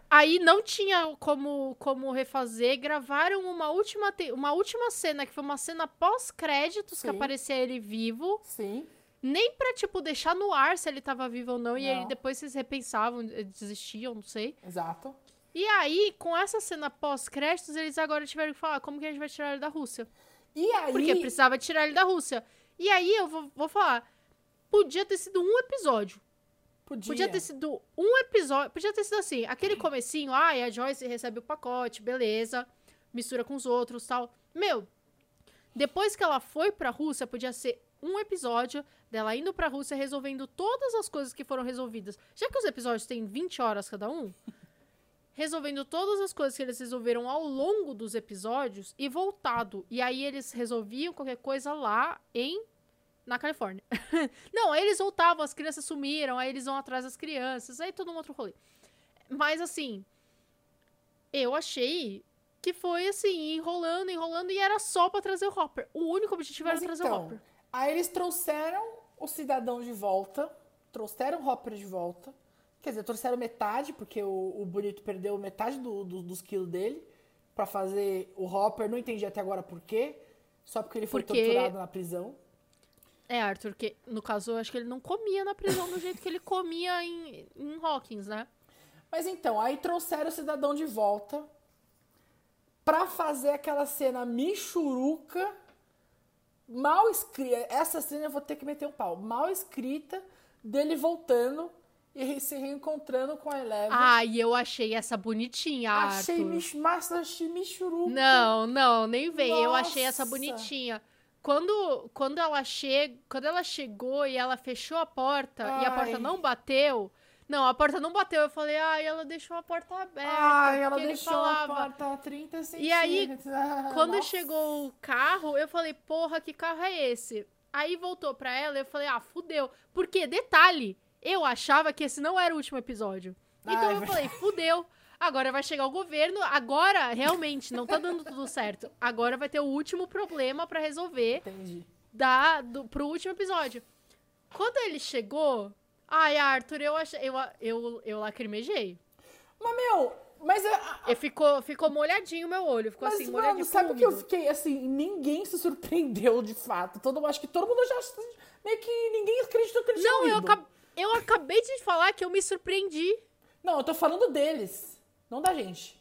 Aí não tinha como, como refazer. Gravaram uma última, uma última cena, que foi uma cena pós-créditos, que aparecia ele vivo. Sim. Nem pra, tipo, deixar no ar se ele tava vivo ou não. E aí Não. depois vocês repensavam, eh, desistiam, não sei. Exato. E aí, com essa cena pós-créditos, eles agora tiveram que falar como que a gente vai tirar ele da Rússia. E aí... Porque precisava tirar ele da Rússia. E aí, eu vou, vou falar, podia ter sido um episódio. Podia. Podia ter sido um episódio. Podia ter sido assim, aquele comecinho, ai, a Joyce recebe o pacote, beleza. Mistura com os outros tal. Meu, depois que ela foi pra Rússia, podia ser um episódio dela indo pra Rússia resolvendo todas as coisas que foram resolvidas. Já que os episódios têm 20 horas cada um, resolvendo todas as coisas que eles resolveram ao longo dos episódios e voltado. E aí eles resolviam qualquer coisa lá em na Califórnia. <laughs> Não, aí eles voltavam, as crianças sumiram, aí eles vão atrás das crianças, aí todo um outro rolê. Mas assim, eu achei que foi assim, enrolando, enrolando, e era só pra trazer o Hopper. O único objetivo Mas era trazer o então, Hopper. Aí eles trouxeram o cidadão de volta, trouxeram o Hopper de volta. Quer dizer, trouxeram metade, porque o, o Bonito perdeu metade do- do- dos quilos dele pra fazer o Hopper. Não entendi até agora por quê. Só porque ele foi Porque- torturado na prisão. É, Arthur, que no caso eu acho que ele não comia na prisão do jeito que ele comia em, em Hawkins, né? Mas então, aí trouxeram o cidadão de volta pra fazer aquela cena michuruca, mal escrita. Essa cena eu vou ter que meter um pau. Mal escrita, dele voltando e se reencontrando com a Eleven. Ai, eu achei essa bonitinha, achei Arthur. mich, massa, achei michuruca. Não, não, nem vem. Eu achei essa bonitinha. Quando, quando, ela che... quando ela chegou e ela fechou a porta e a Ai. porta não bateu. Não, a porta não bateu. Eu falei, ai, ela deixou a porta aberta. Ai, ela deixou a porta a 30 centímetros. E aí, Ah, <laughs> Quando nossa. chegou o carro, eu falei, porra, que carro é esse? Aí voltou pra ela e eu falei, ah, fudeu. Porque, detalhe, eu achava que esse não era o último episódio. Então Ah, é eu verdade. falei, fudeu. Agora vai chegar o governo, agora realmente não tá dando tudo certo. Agora vai ter o último problema pra resolver Entendi. da, do, pro último episódio. Quando ele chegou, ai, Arthur, eu achei, eu, eu, eu lacrimejei. Mas, meu, mas... a- E ficou, ficou molhadinho o meu olho, ficou Mas, assim, mano, molhadinho. sabe o que eu fiquei, assim, ninguém se surpreendeu de fato. Todo, acho que todo mundo já, meio que ninguém acreditou que eles Não, eu, eu acabei de falar que eu me surpreendi. Não, eu tô falando deles, não da gente.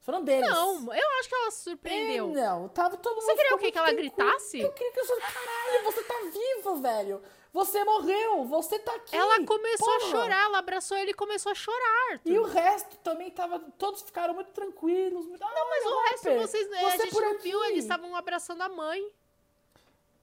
Tô falando deles. Não, eu acho que ela se surpreendeu. É, não, tava todo mundo Você queria o quê? Que ela gritasse? Eu queria que eu caralho, você tá vivo, velho. Você morreu, você tá aqui. Ela começou a porra. chorar, ela abraçou ele e começou a chorar. Arthur. E o resto também tava, todos ficaram muito tranquilos. Muito, não, Mas o resto vocês, a gente não aqui. viu, eles estavam abraçando a mãe.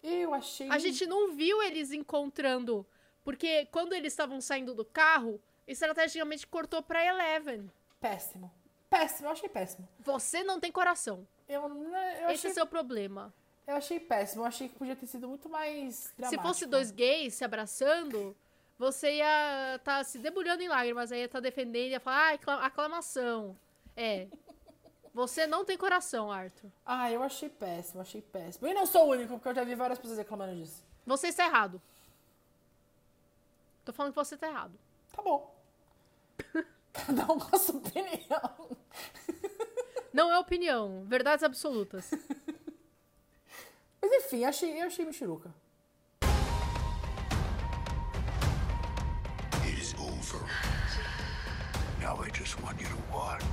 Eu achei... A gente não viu eles encontrando. Porque quando eles estavam saindo do carro, estrategicamente cortou pra Eleven. Péssimo. Péssimo, eu achei péssimo. Você não tem coração. Eu, né, eu Esse achei é o seu problema. Eu achei péssimo, eu achei que podia ter sido muito mais Se dramático. fosse dois gays se abraçando, você ia estar se debulhando em lágrimas, aí ia estar defendendo, ia falar, ah, acla- aclamação. É. Você não tem coração, Arthur. Ah, eu achei péssimo, achei péssimo. E não sou o único, porque eu já vi várias pessoas reclamando disso. Você está errado. Tô falando que você tá errado. Tá bom. <laughs> Cada um com a sua opinião. Não é opinião, verdades absolutas. Mas enfim, achei, eu achei Michuruca. It is over. Now I just want you to watch.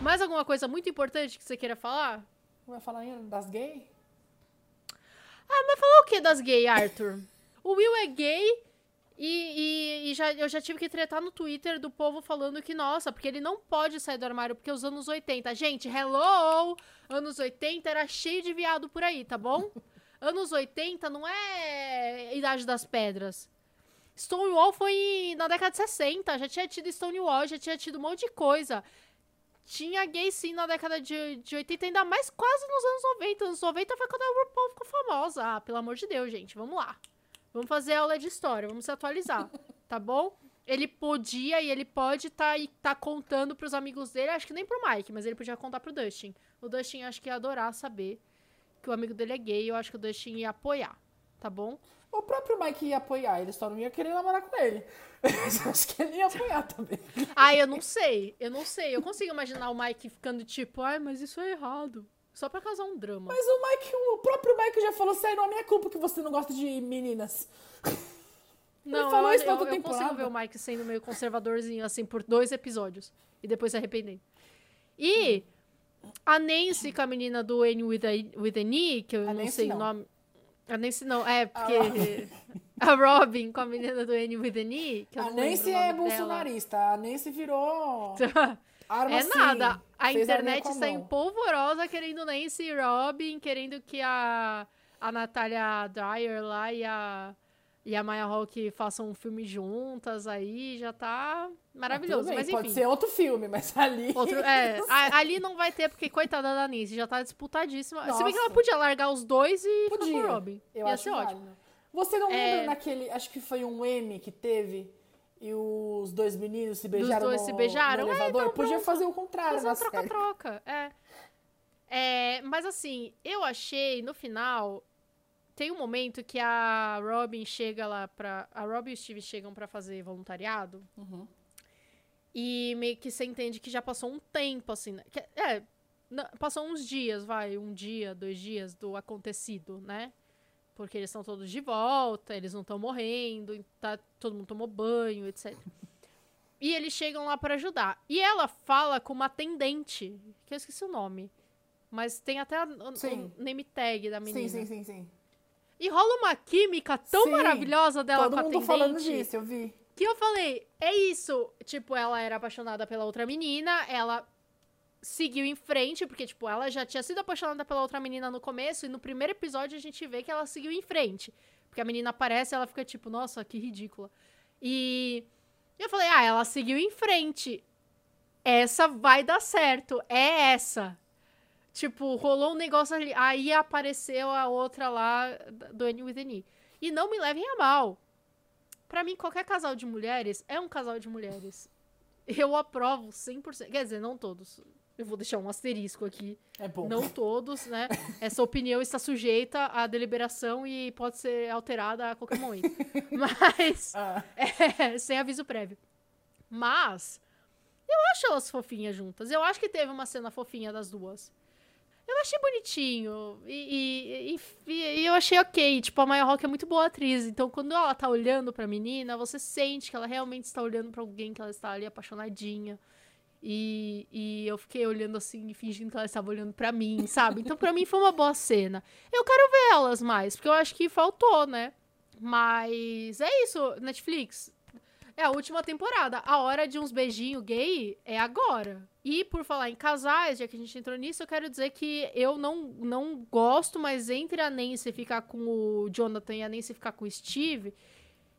Mais alguma coisa muito importante que você queira falar? Não vai falar ainda das gays? Ah, mas falar o que das gays, Arthur? O Will é gay e, e- e já, eu já tive que tretar no Twitter do povo falando que, nossa, porque ele não pode sair do armário, porque os anos 80. Gente, hello! Anos 80 era cheio de viado por aí, tá bom? <laughs> anos 80 não é Idade das Pedras. Stonewall foi na década de 60, já tinha tido Stonewall, já tinha tido um monte de coisa. Tinha gay sim na década de, de 80, ainda mais quase nos anos 90. Anos 90 foi quando a RuPaul ficou famosa. Ah, pelo amor de Deus, gente, vamos lá. Vamos fazer aula de história, vamos se atualizar, <laughs> tá bom? Ele podia e ele pode tá, e tá contando pros amigos dele, acho que nem pro Mike, mas ele podia contar pro Dustin. O Dustin acho que ia adorar saber que o amigo dele é gay, eu acho que o Dustin ia apoiar, tá bom? O próprio Mike ia apoiar, ele só não ia querer namorar com ele. Mas <laughs> eu acho que ele ia apoiar também. Ah, eu não sei, eu não sei. Eu consigo imaginar o Mike ficando tipo, ai, mas isso é errado. Só pra causar um drama. Mas o Mike, o próprio Mike já falou, sério, não é minha culpa que você não gosta de meninas. Não, falou eu, isso eu, eu consigo ver o Mike sendo meio conservadorzinho, assim, por dois episódios. E depois se arrepender. E a Nancy com a menina do N with a, with an E, que eu A não Nancy sei o nome. A Nancy não, é, porque... A Robin <laughs> com a menina do N with A não lembro Nancy é nome dela. bolsonarista, a Nancy virou <laughs> arma É sim. nada. A internet com a está mão. empolvorosa querendo Nancy e Robin, querendo que a, a Natália Dyer lá e a, e a Maya Hawke façam um filme juntas aí, já tá Tudo maravilhoso. bem, Mas pode enfim. ser outro filme, mas ali... Outro, <laughs> é, a- ali não vai ter, porque coitada da Nancy, já tá disputadíssima. Se bem que ela Nossa. podia largar os dois e ficar Podia. com o Robin. Eu Ia acho ser ótimo. Você não É. lembra naquele, acho que foi um M que teve e os dois meninos se beijaram dois no, se beijaram? no É, elevador? então Podia pronto. fazer o contrário Fazer na troca-troca, é. É, Mas assim, eu achei no final. Tem um momento que a Robin chega lá pra. A Robin e o Steve chegam pra fazer voluntariado. Uhum. E meio que você entende que já passou um tempo, assim. né? Que- é, passou uns dias, vai, um dia, dois dias do acontecido, né? Porque eles estão todos de volta, eles não estão morrendo, tá, todo mundo tomou banho, etc. E eles chegam lá pra ajudar. E ela fala com uma atendente, que eu esqueci o nome. Mas tem até a, o, name tag da menina. Sim, sim, sim, sim. E rola uma química tão Sim. maravilhosa dela Todo com a mundo atendente. falando disso, eu vi. Que eu falei, é isso. Tipo, ela era apaixonada pela outra menina, ela seguiu em frente, porque, tipo, ela já tinha sido apaixonada pela outra menina no começo, e no primeiro episódio a gente vê que ela seguiu em frente. Porque a menina aparece e ela fica tipo, nossa, que ridícula. E eu falei, ah, ela seguiu em frente. Essa vai dar certo. É essa. Tipo, rolou um negócio ali. Aí apareceu a outra lá do N with N. E não me levem a mal. Pra mim, qualquer casal de mulheres é um casal de mulheres. Eu aprovo 100%. Quer dizer, não todos. Eu vou deixar um asterisco aqui. É bom. Não todos, né? Essa opinião está sujeita à deliberação e pode ser alterada a qualquer momento. <laughs> Mas, Ah, é, sem aviso prévio. Mas, eu acho elas fofinhas juntas. Eu acho que teve uma cena fofinha das duas. Eu achei bonitinho. E, e- e- e eu achei ok. Tipo, a Maya Rock é muito boa atriz. Então, quando ela tá olhando pra menina, você sente que ela realmente está olhando pra alguém que ela está ali apaixonadinha. E, e eu fiquei olhando assim, fingindo que ela estava olhando pra mim, sabe? Então, pra mim, foi uma boa cena. Eu quero ver elas mais, porque eu acho que faltou, né? Mas é isso, Netflix. É a última temporada. A hora de uns beijinhos gay é agora. E por falar em casais, já que a gente entrou nisso, eu quero dizer que eu não, não gosto, mas entre a Nancy ficar com o Jonathan e a Nancy ficar com o Steve,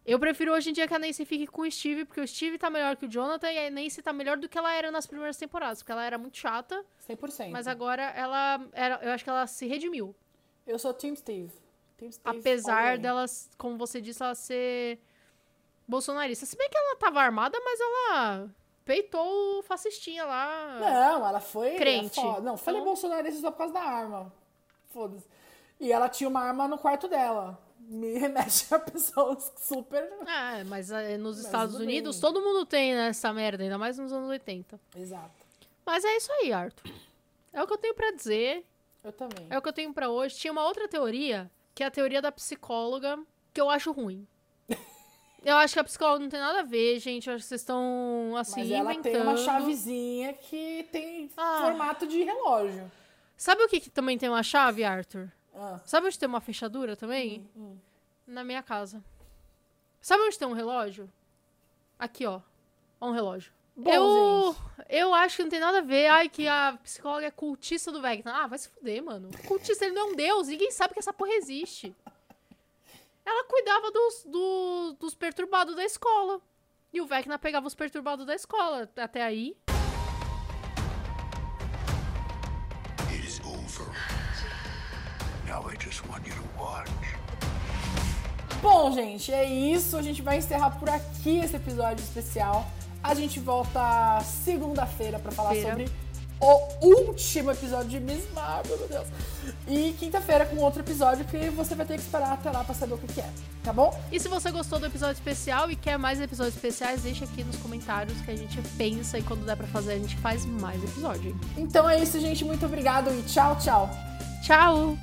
eu prefiro hoje em dia que a Nancy fique com o Steve, porque o Steve tá melhor que o Jonathan e a Nancy tá melhor do que ela era nas primeiras temporadas, porque ela era muito chata, 100%. mas agora ela era, eu acho que ela se redimiu. Eu sou Team Steve. Team Steve Apesar delas, como você disse, ela ser bolsonarista. Se bem que ela tava armada, mas ela peitou o fascistinha lá. Não, ela foi... Crente. foda. Não, falei Então- bolsonarista só por causa da arma. Foda-se. E ela tinha uma arma no quarto dela. Me remete a pessoas super... É, mas eh, nos Mas Estados Unidos bem. todo mundo tem né, essa merda, ainda mais nos anos 80. Exato. Mas é isso aí, Arthur. É o que eu tenho pra dizer. Eu também. É o que eu tenho pra hoje. Tinha uma outra teoria, que é a teoria da psicóloga, que eu acho ruim. <laughs> Eu acho que a psicóloga não tem nada a ver, gente. Eu acho que vocês estão, assim, Mas ela inventando. tem uma chavezinha que tem Ah. formato de relógio. Sabe o que, que também tem uma chave, Arthur? Ah, Sabe onde tem uma fechadura também? Hum, Na minha casa. Sabe onde tem um relógio? Aqui, ó. Ó um relógio. Bom, eu, eu acho que não tem nada a ver. Ai, que a psicóloga é cultista do Vecna. Ah, vai se fuder, mano. Cultista, ele não é um deus. Ninguém sabe que essa porra existe. Ela cuidava dos, do- dos perturbados da escola. E o Vecna pegava os perturbados da escola. Até aí. Just want you to watch. Bom, gente, é isso. A gente vai encerrar por aqui esse episódio especial. A gente volta segunda-feira pra falar Feira. sobre o último episódio de Miss Marvel, meu Deus. E quinta-feira com outro episódio que você vai ter que esperar até lá pra saber o que, que é, tá bom? E se você gostou do episódio especial e quer mais episódios especiais, deixa aqui nos comentários que a gente pensa e quando der pra fazer a gente faz mais episódio. Então é isso, gente. Muito obrigado e tchau, tchau. Tchau!